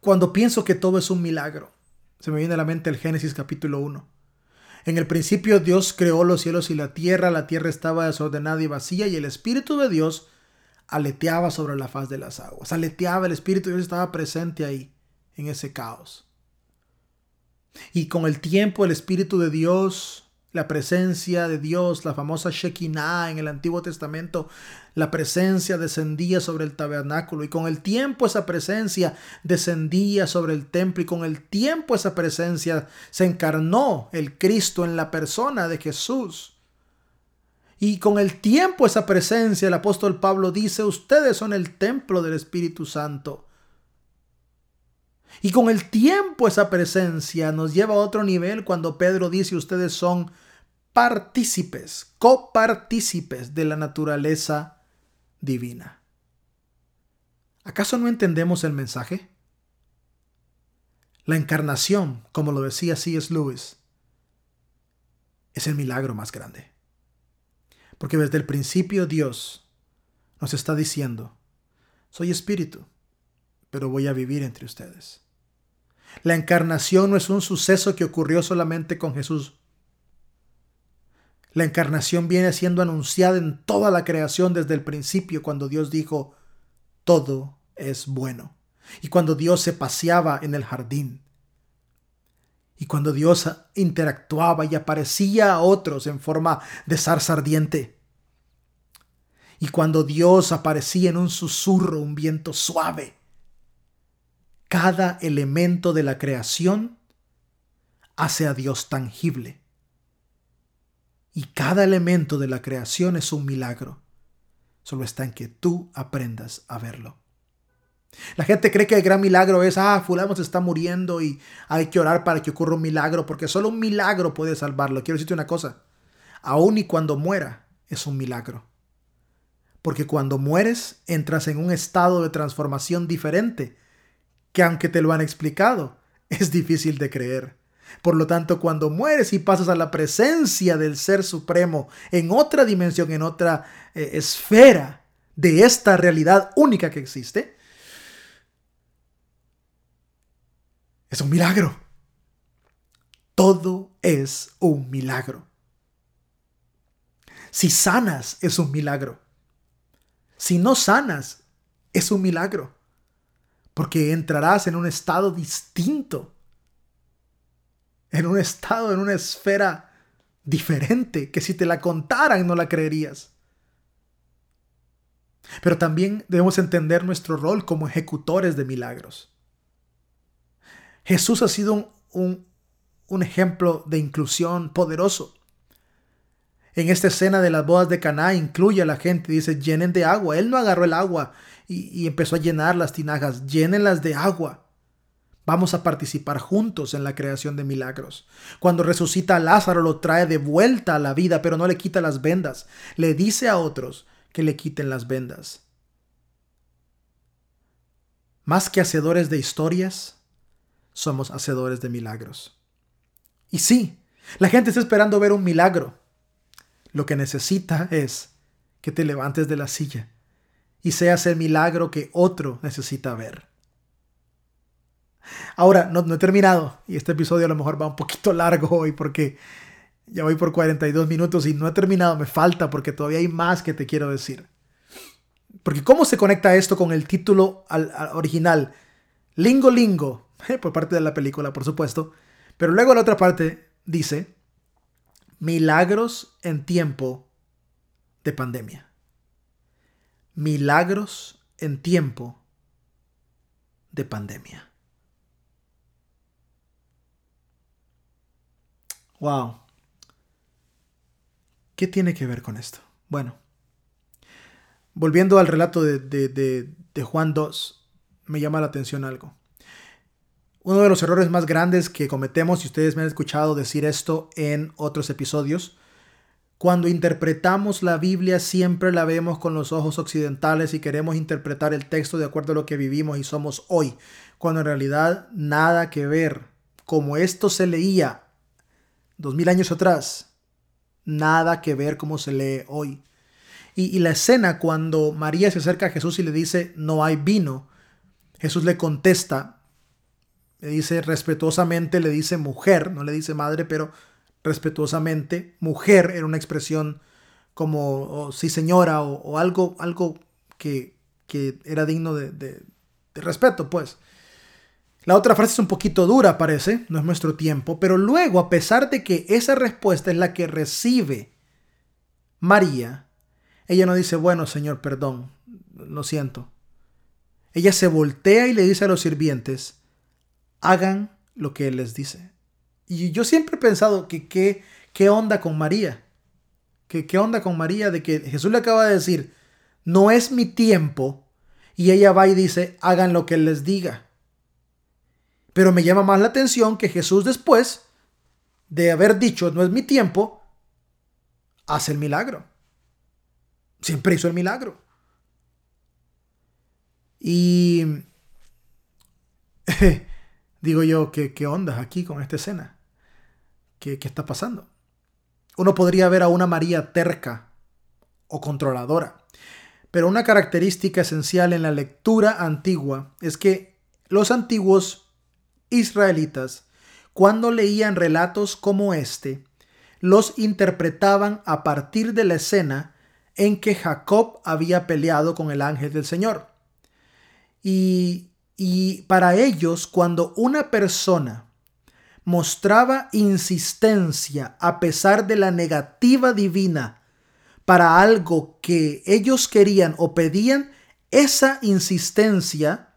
cuando pienso que todo es un milagro, se me viene a la mente el Génesis capítulo 1. En el principio Dios creó los cielos y la tierra, la tierra estaba desordenada y vacía y el Espíritu de Dios aleteaba sobre la faz de las aguas. Aleteaba, el Espíritu de Dios estaba presente ahí en ese caos. Y con el tiempo el Espíritu de Dios, la presencia de Dios, la famosa Shekinah en el Antiguo Testamento, la presencia descendía sobre el tabernáculo y con el tiempo esa presencia descendía sobre el templo y con el tiempo esa presencia se encarnó el Cristo en la persona de Jesús. Y con el tiempo esa presencia, el apóstol Pablo dice, ustedes son el templo del Espíritu Santo. Y con el tiempo esa presencia nos lleva a otro nivel cuando Pedro dice ustedes son partícipes, copartícipes de la naturaleza divina. ¿Acaso no entendemos el mensaje? La encarnación, como lo decía C.S. Lewis, es el milagro más grande. Porque desde el principio Dios nos está diciendo, soy espíritu pero voy a vivir entre ustedes. La encarnación no es un suceso que ocurrió solamente con Jesús. La encarnación viene siendo anunciada en toda la creación desde el principio cuando Dios dijo, todo es bueno. Y cuando Dios se paseaba en el jardín. Y cuando Dios interactuaba y aparecía a otros en forma de zarza ardiente. Y cuando Dios aparecía en un susurro, un viento suave. Cada elemento de la creación hace a Dios tangible. Y cada elemento de la creación es un milagro. Solo está en que tú aprendas a verlo. La gente cree que el gran milagro es, ah, fulano se está muriendo y hay que orar para que ocurra un milagro, porque solo un milagro puede salvarlo. Quiero decirte una cosa, aun y cuando muera, es un milagro. Porque cuando mueres, entras en un estado de transformación diferente, que aunque te lo han explicado, es difícil de creer. Por lo tanto, cuando mueres y pasas a la presencia del Ser Supremo en otra dimensión, en otra eh, esfera de esta realidad única que existe, Es un milagro. Todo es un milagro. Si sanas, es un milagro. Si no sanas, es un milagro. Porque entrarás en un estado distinto. En un estado, en una esfera diferente, que si te la contaran no la creerías. Pero también debemos entender nuestro rol como ejecutores de milagros. Jesús ha sido un, ejemplo de inclusión poderoso. En esta escena de las bodas de Caná incluye a la gente, dice, llenen de agua. Él no agarró el agua y, y, empezó a llenar las tinajas, llénenlas de agua. Vamos a participar juntos en la creación de milagros. Cuando resucita a Lázaro lo trae de vuelta a la vida, pero no le quita las vendas. Le dice a otros que le quiten las vendas. Más que hacedores de historias, somos hacedores de milagros. Y sí, la gente está esperando ver un milagro. Lo que necesita es que te levantes de la silla y seas el milagro que otro necesita ver. Ahora, no, he terminado y este episodio a lo mejor va un poquito largo hoy porque ya voy por 42 minutos y no he terminado, me falta porque todavía hay más que te quiero decir. Porque ¿cómo se conecta esto con el título original? Lingo Lingo, por parte de la película, por supuesto. Pero luego la otra parte dice, milagros en tiempo de pandemia. Milagros en tiempo de pandemia. Wow. ¿Qué tiene que ver con esto? Bueno, volviendo al relato de, de Juan 2, me llama la atención algo. Uno de los errores más grandes que cometemos, y ustedes me han escuchado decir esto en otros episodios, cuando interpretamos la Biblia siempre la vemos con los ojos occidentales y queremos interpretar el texto de acuerdo a lo que vivimos y somos hoy, cuando en realidad nada que ver. Como esto se leía dos mil años atrás, nada que ver como se lee hoy. Y, y la escena cuando María se acerca a Jesús y le dice, no hay vino, Jesús le contesta, le dice respetuosamente, le dice mujer, no le dice madre, pero respetuosamente, mujer era una expresión como sí señora o, algo, algo que, era digno de, respeto, pues. La otra frase es un poquito dura, parece, no es nuestro tiempo, pero luego, a pesar de que esa respuesta es la que recibe María, ella no dice, bueno, Señor, perdón, lo siento. Ella se voltea y le dice a los sirvientes, hagan lo que Él les dice. Y yo siempre he pensado que qué onda con María. Que qué onda con María de que Jesús le acaba de decir, no es mi tiempo. Y ella va y dice, hagan lo que Él les diga. Pero me llama más la atención que Jesús después de haber dicho, no es mi tiempo, hace el milagro. Siempre hizo el milagro. Y digo yo, ¿qué, qué onda aquí con esta escena? ¿Qué, ¿Qué está pasando? Uno podría ver a una María terca o controladora, pero una característica esencial en la lectura antigua es que los antiguos israelitas, cuando leían relatos como este, los interpretaban a partir de la escena en que Jacob había peleado con el ángel del Señor. Y, y para ellos, cuando una persona mostraba insistencia a pesar de la negativa divina para algo que ellos querían o pedían, esa insistencia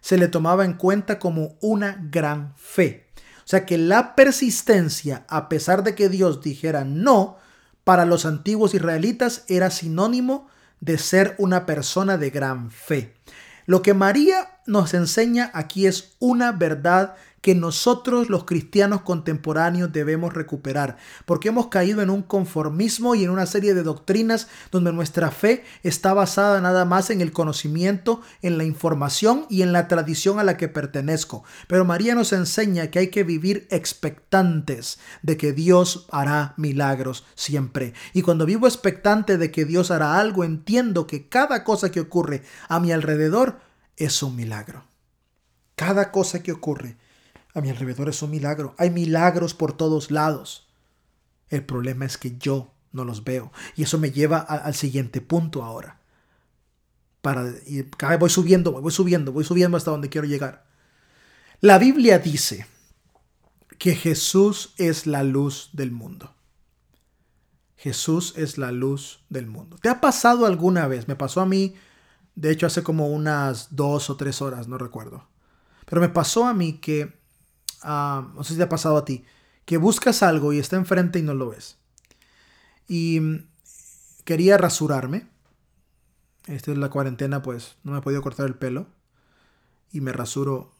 se le tomaba en cuenta como una gran fe. O sea que la persistencia, a pesar de que Dios dijera no, para los antiguos israelitas era sinónimo de ser una persona de gran fe. Lo que María nos enseña aquí es una verdad que nosotros los cristianos contemporáneos debemos recuperar, porque hemos caído en un conformismo y en una serie de doctrinas donde nuestra fe está basada nada más en el conocimiento, en la información y en la tradición a la que pertenezco. Pero María nos enseña que hay que vivir expectantes de que Dios hará milagros siempre. Y cuando vivo expectante de que Dios hará algo, entiendo que cada cosa que ocurre a mi alrededor es un milagro. Cada cosa que ocurre a mi alrededor es un milagro. Hay milagros por todos lados. El problema es que yo no los veo. Y eso me lleva al siguiente punto ahora. Para, y voy subiendo, voy subiendo, voy subiendo hasta donde quiero llegar. La Biblia dice que Jesús es la luz del mundo. Jesús es la luz del mundo. ¿Te ha pasado alguna vez? Me pasó a mí, de hecho, hace como unas dos o tres horas, no recuerdo. Pero me pasó a mí que no sé si te ha pasado a ti, que buscas algo y está enfrente y no lo ves. Y mm, quería rasurarme. Esta es la cuarentena, pues no me he podido cortar el pelo. Y me rasuro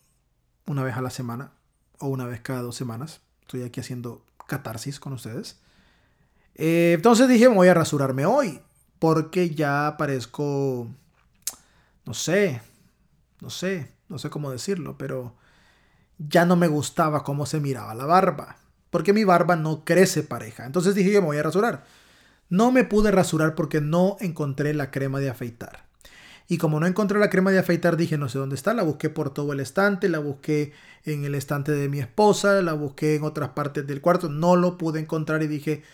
una vez a la semana o una vez cada dos semanas. Estoy aquí haciendo catarsis con ustedes. Eh, entonces dije, voy a rasurarme hoy. Porque ya parezco, no sé, no sé, no sé cómo decirlo, pero ya no me gustaba cómo se miraba la barba, porque mi barba no crece pareja. Entonces dije yo me voy a rasurar. No me pude rasurar porque no encontré la crema de afeitar. Y como no encontré la crema de afeitar, dije no sé dónde está. La busqué por todo el estante, la busqué en el estante de mi esposa, la busqué en otras partes del cuarto. No lo pude encontrar y dije,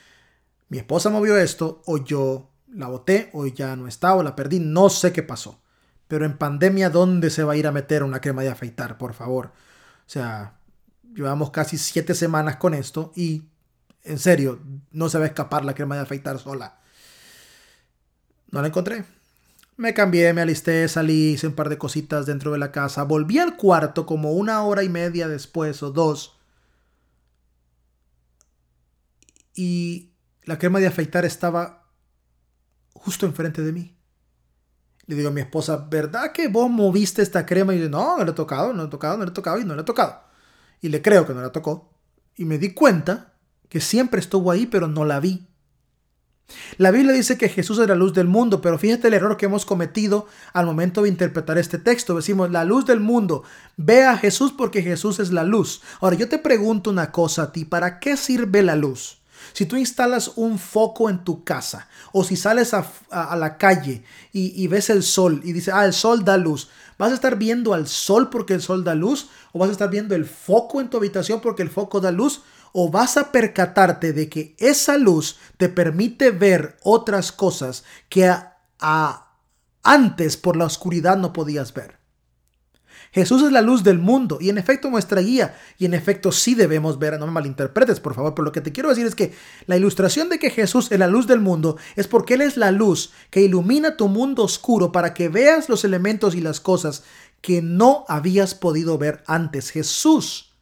mi esposa movió esto o yo la boté o ya no está o la perdí. No sé qué pasó. Pero en pandemia, ¿dónde se va a ir a meter una crema de afeitar? Por favor. O sea, llevamos casi siete semanas con esto y en serio, no se va a escapar la crema de afeitar sola. No la encontré. Me cambié, me alisté, salí, hice un par de cositas dentro de la casa. Volví al cuarto como una hora y media después o dos. Y la crema de afeitar estaba justo enfrente de mí. Le digo a mi esposa, ¿verdad que vos moviste esta crema? Y dice, no, no le he tocado, no le he tocado, no le he tocado y no le he tocado. Y le creo que no la tocó. Y me di cuenta que siempre estuvo ahí, pero no la vi. La Biblia dice que Jesús es la luz del mundo, pero fíjate el error que hemos cometido al momento de interpretar este texto. Decimos, la luz del mundo, ve a Jesús porque Jesús es la luz. Ahora yo te pregunto una cosa a ti, ¿para qué sirve la luz? Si tú instalas un foco en tu casa o si sales a, la calle y, ves el sol y dices, ah, el sol da luz, ¿vas a estar viendo al sol porque el sol da luz? ¿O vas a estar viendo el foco en tu habitación porque el foco da luz? ¿O vas a percatarte de que esa luz te permite ver otras cosas que antes por la oscuridad no podías ver? Jesús es la luz del mundo y en efecto nuestra guía. Y en efecto sí debemos ver, no me malinterpretes por favor, pero lo que te quiero decir es que la ilustración de que Jesús es la luz del mundo es porque Él es la luz que ilumina tu mundo oscuro para que veas los elementos y las cosas que no habías podido ver antes. Jesús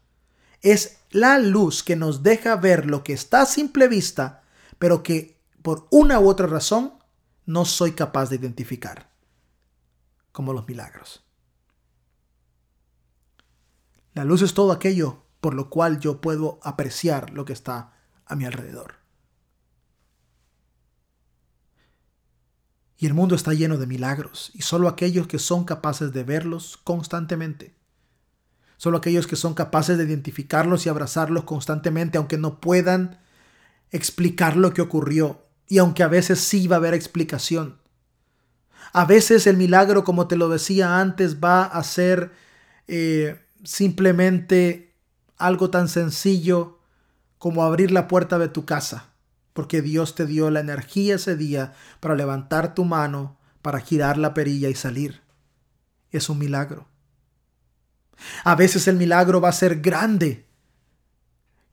es la luz que nos deja ver lo que está a simple vista, pero que por una u otra razón no soy capaz de identificar, como los milagros. La luz es todo aquello por lo cual yo puedo apreciar lo que está a mi alrededor. Y el mundo está lleno de milagros, y solo aquellos que son capaces de verlos constantemente, solo aquellos que son capaces de identificarlos y abrazarlos constantemente, aunque no puedan explicar lo que ocurrió, y aunque a veces sí va a haber explicación. A veces el milagro, como te lo decía antes, va a ser eh, simplemente algo tan sencillo como abrir la puerta de tu casa porque Dios te dio la energía ese día para levantar tu mano, para girar la perilla y salir. Es un milagro. A veces el milagro va a ser grande,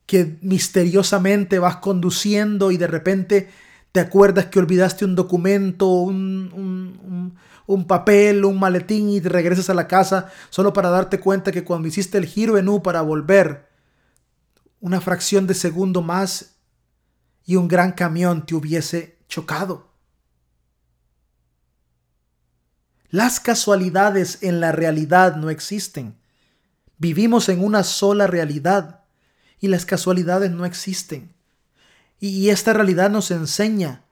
que misteriosamente vas conduciendo y de repente te acuerdas que olvidaste un documento, un, un, papel, un maletín y te regresas a la casa solo para darte cuenta que cuando hiciste el giro en U para volver, una fracción de segundo más y un gran camión te hubiese chocado. Las casualidades en la realidad no existen. Vivimos en una sola realidad y las casualidades no existen. Y esta realidad nos enseña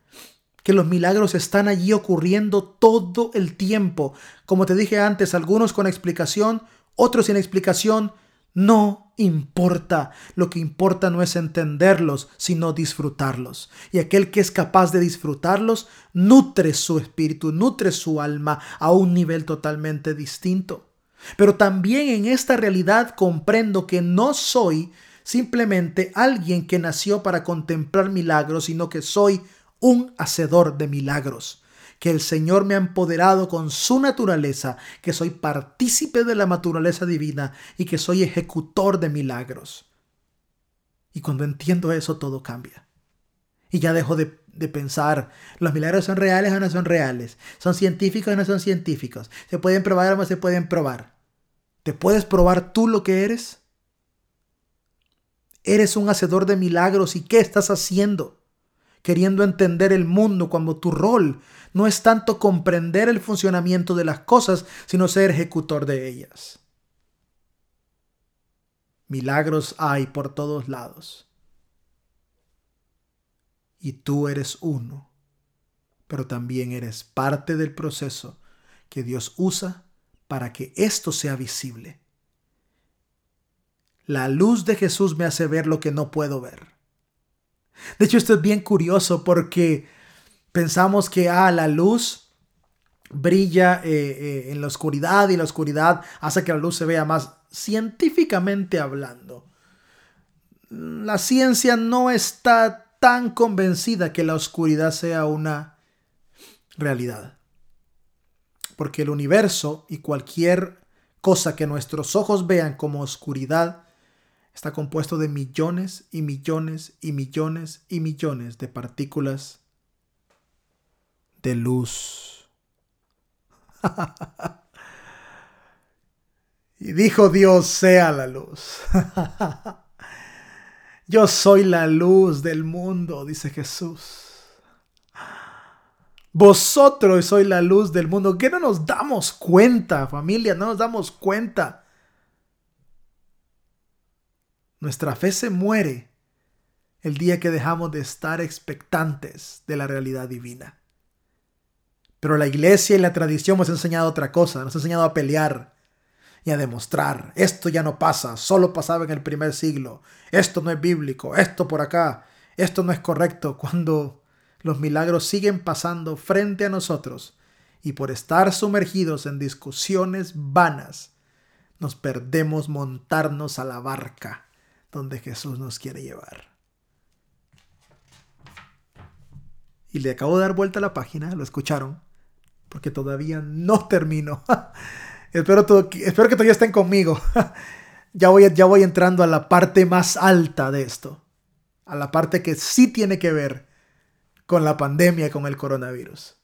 que los milagros están allí ocurriendo todo el tiempo. Como te dije antes, algunos con explicación, otros sin explicación. No importa. Lo que importa no es entenderlos, sino disfrutarlos. Y aquel que es capaz de disfrutarlos nutre su espíritu, nutre su alma a un nivel totalmente distinto. Pero también en esta realidad comprendo que no soy simplemente alguien que nació para contemplar milagros, sino que soy un hacedor de milagros, que el Señor me ha empoderado con su naturaleza, que soy partícipe de la naturaleza divina y que soy ejecutor de milagros. Y cuando entiendo eso, todo cambia. Y ya dejo de, pensar, los milagros son reales o no son reales, son científicos o no son científicos, se pueden probar o no se pueden probar. ¿Te puedes probar tú lo que eres? Eres un hacedor de milagros y ¿qué estás haciendo? Queriendo entender el mundo cuando tu rol no es tanto comprender el funcionamiento de las cosas, sino ser ejecutor de ellas. Milagros hay por todos lados. Y tú eres uno, pero también eres parte del proceso que Dios usa para que esto sea visible la luz de Jesús me hace ver lo que no puedo ver. De hecho, esto es bien curioso porque pensamos que ah, la luz brilla eh, eh, en la oscuridad y la oscuridad hace que la luz se vea más científicamente hablando. La ciencia no está tan convencida que la oscuridad sea una realidad. Porque el universo y cualquier cosa que nuestros ojos vean como oscuridad está compuesto de millones y millones y millones y millones de partículas de luz. y dijo Dios, sea la luz. Yo soy la luz del mundo, dice Jesús. Vosotros sois la luz del mundo. ¿Qué no nos damos cuenta, familia? No nos damos cuenta nuestra fe se muere el día que dejamos de estar expectantes de la realidad divina. Pero la iglesia y la tradición nos han enseñado otra cosa, nos ha enseñado a pelear y a demostrar, esto ya no pasa, solo pasaba en el primer siglo, esto no es bíblico, esto por acá, esto no es correcto, cuando los milagros siguen pasando frente a nosotros y por estar sumergidos en discusiones vanas, nos perdemos montarnos a la barca donde Jesús nos quiere llevar. Y le acabo de dar vuelta a la página, lo escucharon, porque todavía no termino. espero, espero que todavía estén conmigo. ya, voy, ya voy entrando a la parte más alta de esto, a la parte que sí tiene que ver con la pandemia y con el coronavirus.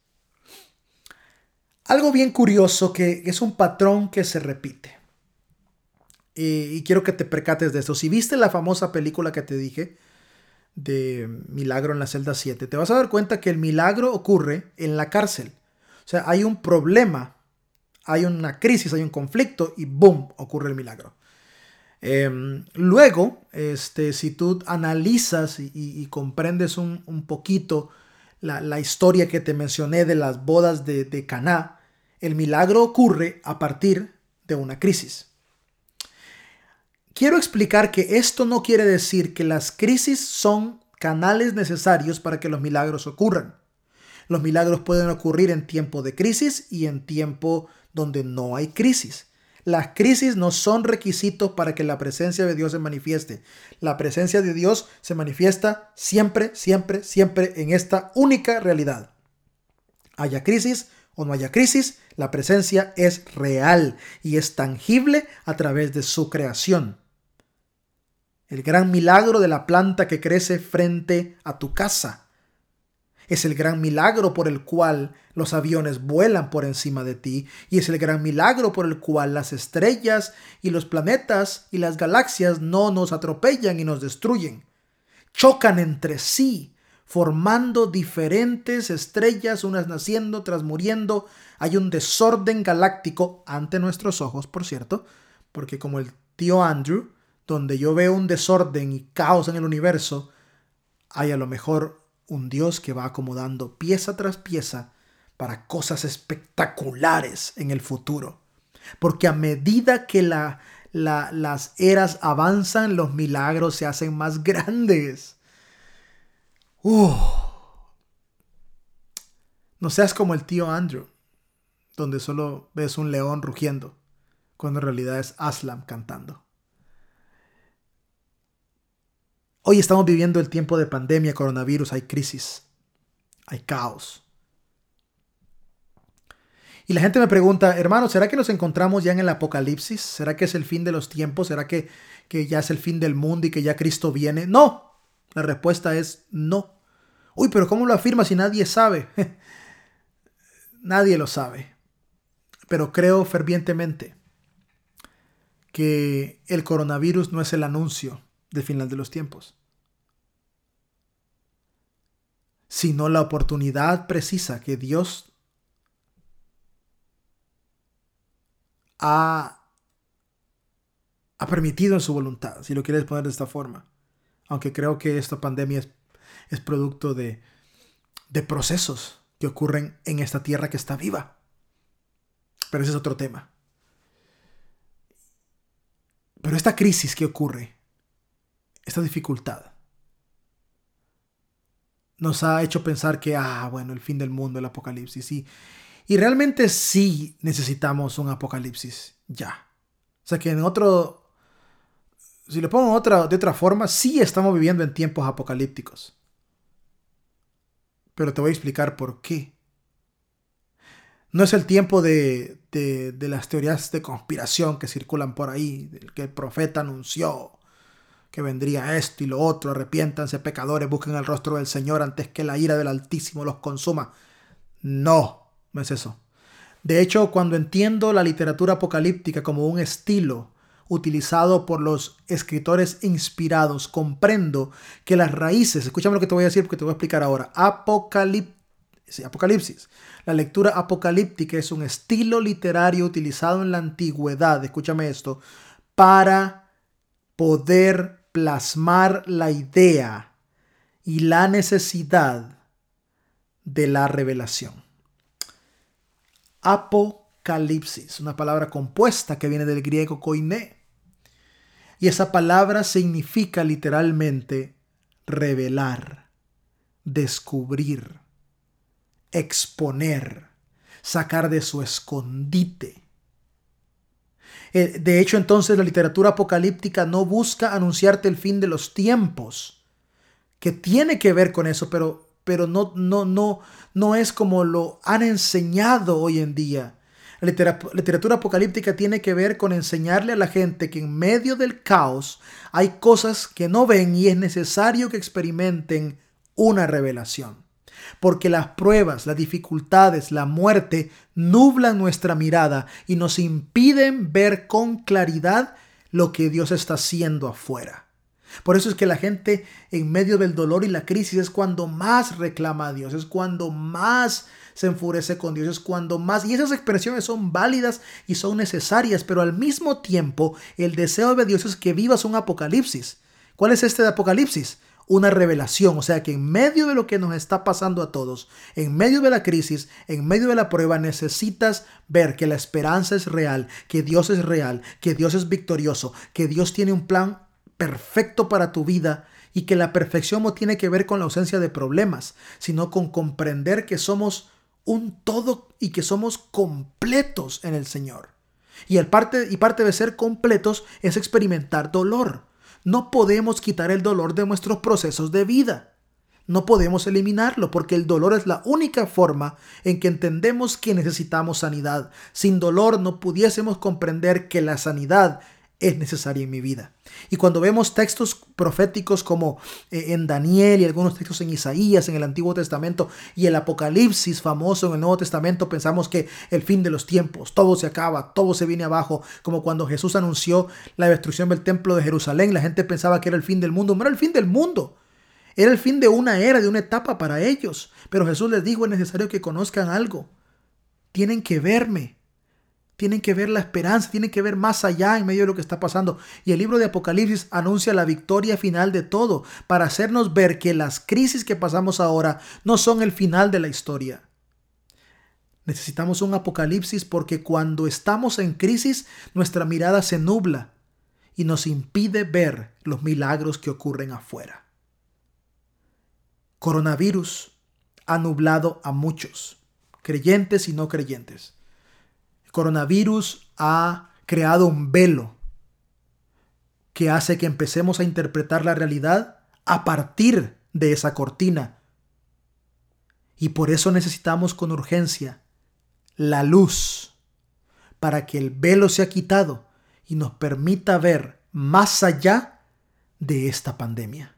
Algo bien curioso que es un patrón que se repite. Eh, y quiero que te percates de esto. Si viste la famosa película que te dije de Milagro en la celda 7, te vas a dar cuenta que el milagro ocurre en la cárcel. O sea, hay un problema, hay una crisis, hay un conflicto y ¡boom! ocurre el milagro. Em, luego, este, si tú analizas y, comprendes un, poquito la, historia que te mencioné de las bodas de, de Caná, el milagro ocurre a partir de una crisis. Quiero explicar que esto no quiere decir que las crisis son canales necesarios para que los milagros ocurran. Los milagros pueden ocurrir en tiempo de crisis y en tiempo donde no hay crisis. Las crisis no son requisitos para que la presencia de Dios se manifieste. La presencia de Dios se manifiesta siempre, siempre, siempre en esta única realidad. Haya crisis o no haya crisis, la presencia es real y es tangible a través de su creación. El gran milagro de la planta que crece frente a tu casa es el gran milagro por el cual los aviones vuelan por encima de ti y es el gran milagro por el cual las estrellas y los planetas y las galaxias no nos atropellan y nos destruyen. Chocan entre sí, formando diferentes estrellas, unas naciendo, otras muriendo. Hay un desorden galáctico ante nuestros ojos, por cierto, porque como el tío Andrew, donde yo veo un desorden y caos en el universo, hay a lo mejor un Dios que va acomodando pieza tras pieza para cosas espectaculares en el futuro. Porque a medida que la, las eras avanzan, los milagros se hacen más grandes. No seas como el tío Andrew, donde solo ves un león rugiendo, cuando en realidad es Aslam cantando. Hoy estamos viviendo el tiempo de pandemia, coronavirus, hay crisis, hay caos. Y la gente me pregunta, hermano, ¿será que nos encontramos ya en el apocalipsis? ¿Será que es el fin de los tiempos? ¿Será que, que ya es el fin del mundo y que ya Cristo viene? No, la respuesta es no. Uy, pero ¿cómo lo afirma si nadie sabe? nadie lo sabe. Pero creo fervientemente que el coronavirus no es el anuncio del final de los tiempos, sino la oportunidad precisa que Dios ha, ha permitido en su voluntad, si lo quieres poner de esta forma. Aunque creo que esta pandemia es, es producto de, de procesos que ocurren en esta tierra que está viva. Pero ese es otro tema. Pero esta crisis que ocurre esta dificultad nos ha hecho pensar que, ah, bueno, el fin del mundo, el apocalipsis, sí. Y realmente sí necesitamos un apocalipsis ya. O sea que en otro, si lo pongo de otra forma, sí estamos viviendo en tiempos apocalípticos. Pero te voy a explicar por qué. No es el tiempo de, de, de las teorías de conspiración que circulan por ahí, que el profeta anunció que vendría esto y lo otro, arrepiéntanse pecadores, busquen el rostro del Señor antes que la ira del Altísimo los consuma. No, no es eso. De hecho, cuando entiendo la literatura apocalíptica como un estilo utilizado por los escritores inspirados, comprendo que las raíces, escúchame lo que te voy a decir porque te voy a explicar ahora, Apocalipsis. La lectura apocalíptica es un estilo literario utilizado en la antigüedad, escúchame esto, para poder plasmar la idea y la necesidad de la revelación. Apocalipsis, una palabra compuesta que viene del griego koiné. Y esa palabra significa literalmente revelar, descubrir, exponer, sacar de su escondite de hecho, entonces la literatura apocalíptica no busca anunciarte el fin de los tiempos, que tiene que ver con eso, pero, pero no, no, no, no es como lo han enseñado hoy en día. La literatura apocalíptica tiene que ver con enseñarle a la gente que en medio del caos hay cosas que no ven y es necesario que experimenten una revelación porque las pruebas, las dificultades, la muerte nublan nuestra mirada y nos impiden ver con claridad lo que Dios está haciendo afuera. Por eso es que la gente en medio del dolor y la crisis es cuando más reclama a Dios, es cuando más se enfurece con Dios, es cuando más... Y esas expresiones son válidas y son necesarias, pero al mismo tiempo el deseo de Dios es que vivas un apocalipsis. ¿Cuál es este de apocalipsis? Una revelación. O sea que en medio de lo que nos está pasando a todos, en medio de la crisis, en medio de la prueba, necesitas ver que la esperanza es real, que Dios es real, que Dios es victorioso, que Dios tiene un plan perfecto para tu vida y que la perfección no tiene que ver con la ausencia de problemas, sino con comprender que somos un todo y que somos completos en el Señor. Y, el parte, y parte de ser completos es experimentar dolor. No podemos quitar el dolor de nuestros procesos de vida. No podemos eliminarlo porque el dolor es la única forma en que entendemos que necesitamos sanidad. Sin dolor no pudiésemos comprender que la sanidad es necesaria en mi vida. Y cuando vemos textos proféticos como eh, en Daniel y algunos textos en Isaías, en el Antiguo Testamento y el Apocalipsis famoso en el Nuevo Testamento, pensamos que el fin de los tiempos, todo se acaba, todo se viene abajo, como cuando Jesús anunció la destrucción del templo de Jerusalén, la gente pensaba que era el fin del mundo, no era el fin del mundo. Era el fin de una era, de una etapa para ellos. Pero Jesús les dijo, es necesario que conozcan algo. Tienen que verme. Tienen que ver la esperanza, tienen que ver más allá en medio de lo que está pasando. Y el libro de Apocalipsis anuncia la victoria final de todo para hacernos ver que las crisis que pasamos ahora no son el final de la historia. Necesitamos un Apocalipsis porque cuando estamos en crisis nuestra mirada se nubla y nos impide ver los milagros que ocurren afuera. Coronavirus ha nublado a muchos, creyentes y no creyentes coronavirus ha creado un velo que hace que empecemos a interpretar la realidad a partir de esa cortina. Y por eso necesitamos con urgencia la luz para que el velo sea quitado y nos permita ver más allá de esta pandemia.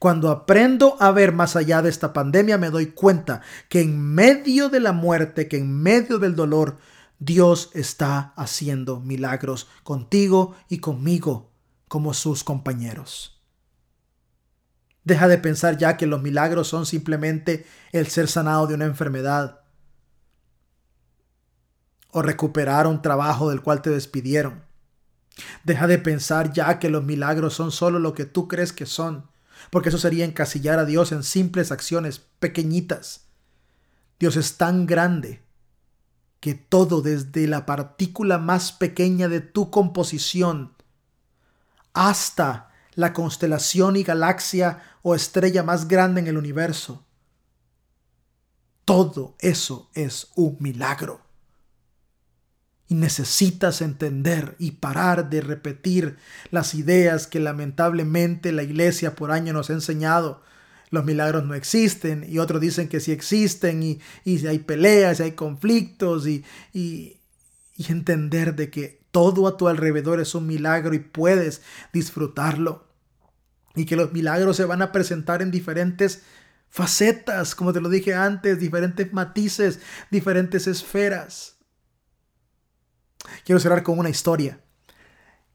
Cuando aprendo a ver más allá de esta pandemia me doy cuenta que en medio de la muerte, que en medio del dolor, Dios está haciendo milagros contigo y conmigo como sus compañeros. Deja de pensar ya que los milagros son simplemente el ser sanado de una enfermedad o recuperar un trabajo del cual te despidieron. Deja de pensar ya que los milagros son solo lo que tú crees que son, porque eso sería encasillar a Dios en simples acciones pequeñitas. Dios es tan grande que todo desde la partícula más pequeña de tu composición hasta la constelación y galaxia o estrella más grande en el universo, todo eso es un milagro. Y necesitas entender y parar de repetir las ideas que lamentablemente la iglesia por año nos ha enseñado los milagros no existen y otros dicen que sí existen y, y hay peleas y hay conflictos y, y, y entender de que todo a tu alrededor es un milagro y puedes disfrutarlo y que los milagros se van a presentar en diferentes facetas, como te lo dije antes, diferentes matices, diferentes esferas. Quiero cerrar con una historia.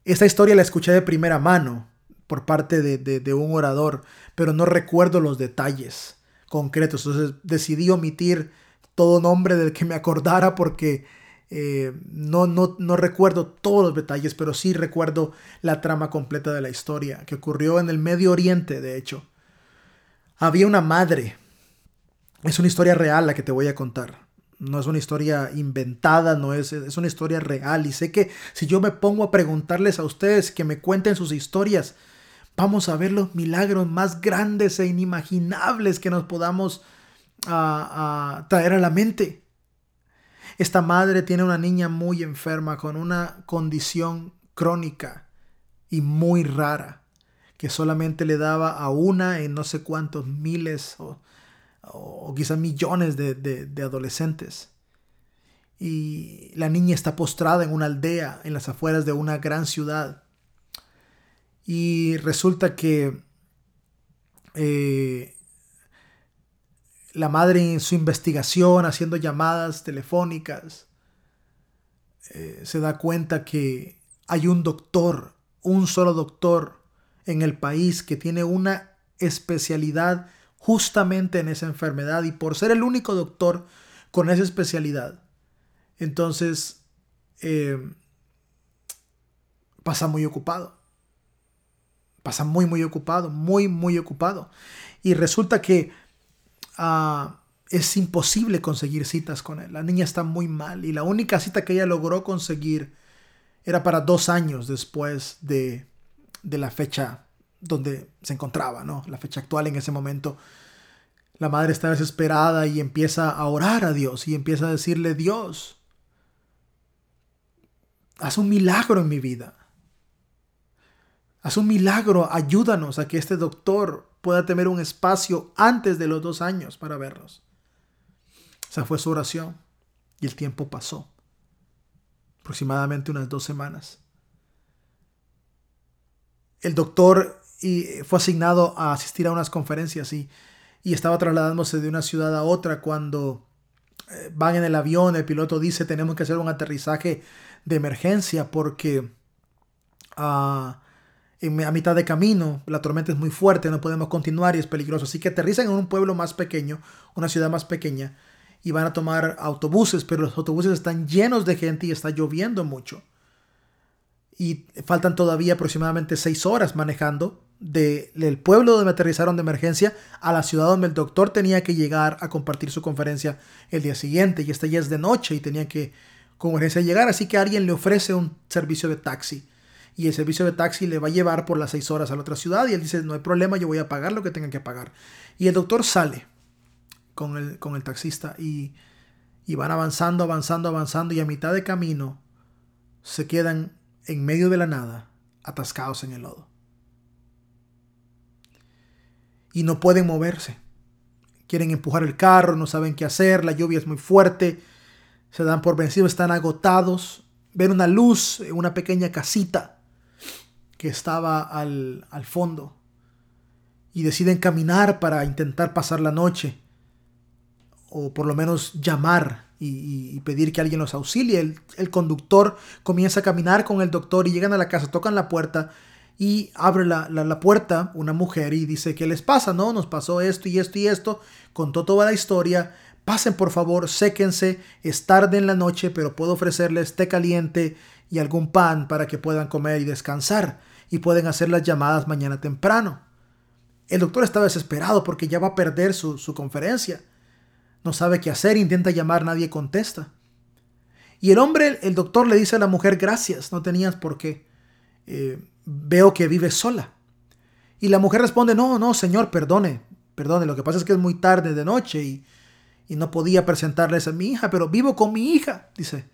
Esta historia la escuché de primera mano por parte de, un orador, pero no recuerdo los detalles concretos. Entonces decidí omitir todo nombre del que me acordara porque eh, no, no, no recuerdo todos los detalles, pero sí recuerdo la trama completa de la historia, que ocurrió en el Medio Oriente, de hecho. Había una madre. Es una historia real la que te voy a contar. No es una historia inventada, no es, es una historia real. Y sé que si yo me pongo a preguntarles a ustedes que me cuenten sus historias, Vamos a ver los milagros más grandes e inimaginables que nos podamos traer a la mente. Esta madre tiene una niña muy enferma con una condición crónica y muy rara que solamente le daba a una en no sé cuántos miles o, quizás millones de, de adolescentes. Y la niña está postrada en una aldea en las afueras de una gran ciudad y resulta que eh, la madre en su investigación, haciendo llamadas telefónicas, eh, se da cuenta que hay un doctor, un solo doctor en el país que tiene una especialidad justamente en esa enfermedad y por ser el único doctor con esa especialidad, entonces eh, pasa muy ocupado pasa muy, muy ocupado, muy, muy ocupado. Y resulta que ah, es imposible conseguir citas con él. La niña está muy mal y la única cita que ella logró conseguir era para dos años después de, de la fecha donde se encontraba, ¿no? La fecha actual en ese momento. La madre está desesperada y empieza a orar a Dios y empieza a decirle, Dios, haz un milagro en mi vida. Haz un milagro, ayúdanos a que este doctor pueda tener un espacio antes de los dos años para vernos. Esa fue su oración y el tiempo pasó. Aproximadamente unas dos semanas. El doctor fue asignado a asistir a unas conferencias y, y estaba trasladándose de una ciudad a otra cuando eh, van en el avión, el piloto dice tenemos que hacer un aterrizaje de emergencia porque a mitad de camino, la tormenta es muy fuerte, no podemos continuar y es peligroso. Así que aterrizan en un pueblo más pequeño, una ciudad más pequeña, y van a tomar autobuses, pero los autobuses están llenos de gente y está lloviendo mucho. Y faltan todavía aproximadamente seis horas manejando del pueblo donde aterrizaron de emergencia a la ciudad donde el doctor tenía que llegar a compartir su conferencia el día siguiente. Y esta ya es de noche y tenía que con urgencia llegar, así que alguien le ofrece un servicio de taxi y el servicio de taxi le va a llevar por las seis horas a la otra ciudad y él dice, no hay problema, yo voy a pagar lo que tengan que pagar. Y el doctor sale con el, con el taxista y, y van avanzando, avanzando, avanzando y a mitad de camino se quedan en medio de la nada, atascados en el lodo. Y no pueden moverse. Quieren empujar el carro, no saben qué hacer, la lluvia es muy fuerte, se dan por vencidos, están agotados, ven una luz en una pequeña casita que estaba al, fondo y deciden caminar para intentar pasar la noche o por lo menos llamar y, pedir que alguien los auxilie. El, el, conductor comienza a caminar con el doctor y llegan a la casa, tocan la puerta y abre la, la, puerta una mujer y dice, ¿qué les pasa? No, nos pasó esto y esto y esto. Contó toda la historia. Pasen por favor, séquense, es tarde en la noche, pero puedo ofrecerles té caliente y algún pan para que puedan comer y descansar y pueden hacer las llamadas mañana temprano. El doctor está desesperado porque ya va a perder su, conferencia. No sabe qué hacer, intenta llamar, nadie contesta. Y el hombre, el doctor le dice a la mujer, gracias, no tenías por qué. Eh, veo que vives sola. Y la mujer responde, no, no, señor, perdone, perdone, lo que pasa es que es muy tarde de noche y, y no podía presentarles a mi hija, pero vivo con mi hija, dice.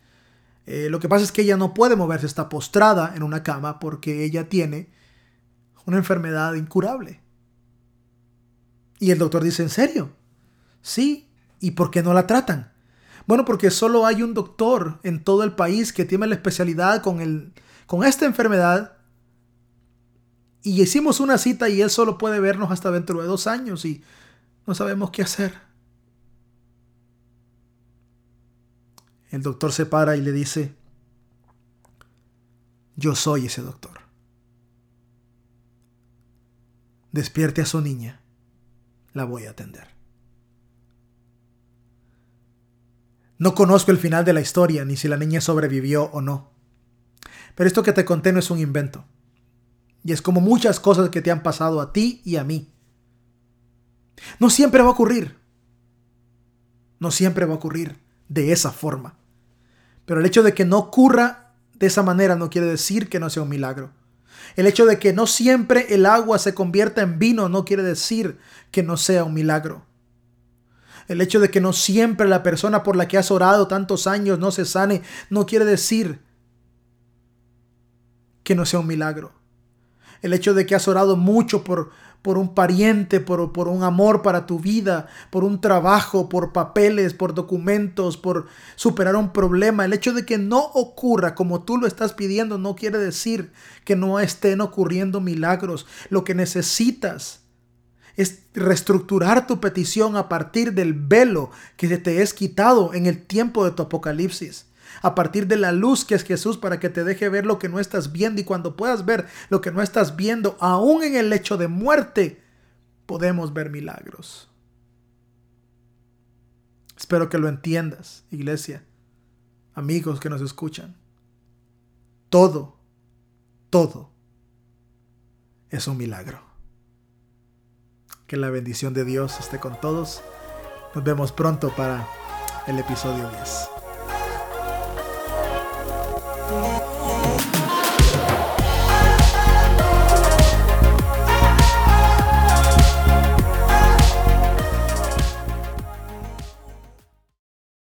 Eh, lo que pasa es que ella no puede moverse, está postrada en una cama porque ella tiene una enfermedad incurable. Y el doctor dice, ¿en serio? Sí. ¿Y por qué no la tratan? Bueno, porque solo hay un doctor en todo el país que tiene la especialidad con, el, con esta enfermedad. Y hicimos una cita y él solo puede vernos hasta dentro de dos años y no sabemos qué hacer. El doctor se para y le dice, yo soy ese doctor. Despierte a su niña, la voy a atender. No conozco el final de la historia, ni si la niña sobrevivió o no. Pero esto que te conté no es un invento. Y es como muchas cosas que te han pasado a ti y a mí. No siempre va a ocurrir. No siempre va a ocurrir de esa forma. Pero el hecho de que no ocurra de esa manera no quiere decir que no sea un milagro. El hecho de que no siempre el agua se convierta en vino no quiere decir que no sea un milagro. El hecho de que no siempre la persona por la que has orado tantos años no se sane no quiere decir que no sea un milagro. El hecho de que has orado mucho por, por un pariente, por, por, un amor para tu vida, por un trabajo, por papeles, por documentos, por superar un problema. El hecho de que no ocurra como tú lo estás pidiendo no quiere decir que no estén ocurriendo milagros. Lo que necesitas es reestructurar tu petición a partir del velo que te es quitado en el tiempo de tu apocalipsis a partir de la luz que es Jesús para que te deje ver lo que no estás viendo y cuando puedas ver lo que no estás viendo, aún en el lecho de muerte, podemos ver milagros. Espero que lo entiendas, iglesia, amigos que nos escuchan. Todo, todo es un milagro. Que la bendición de Dios esté con todos. Nos vemos pronto para el episodio 10.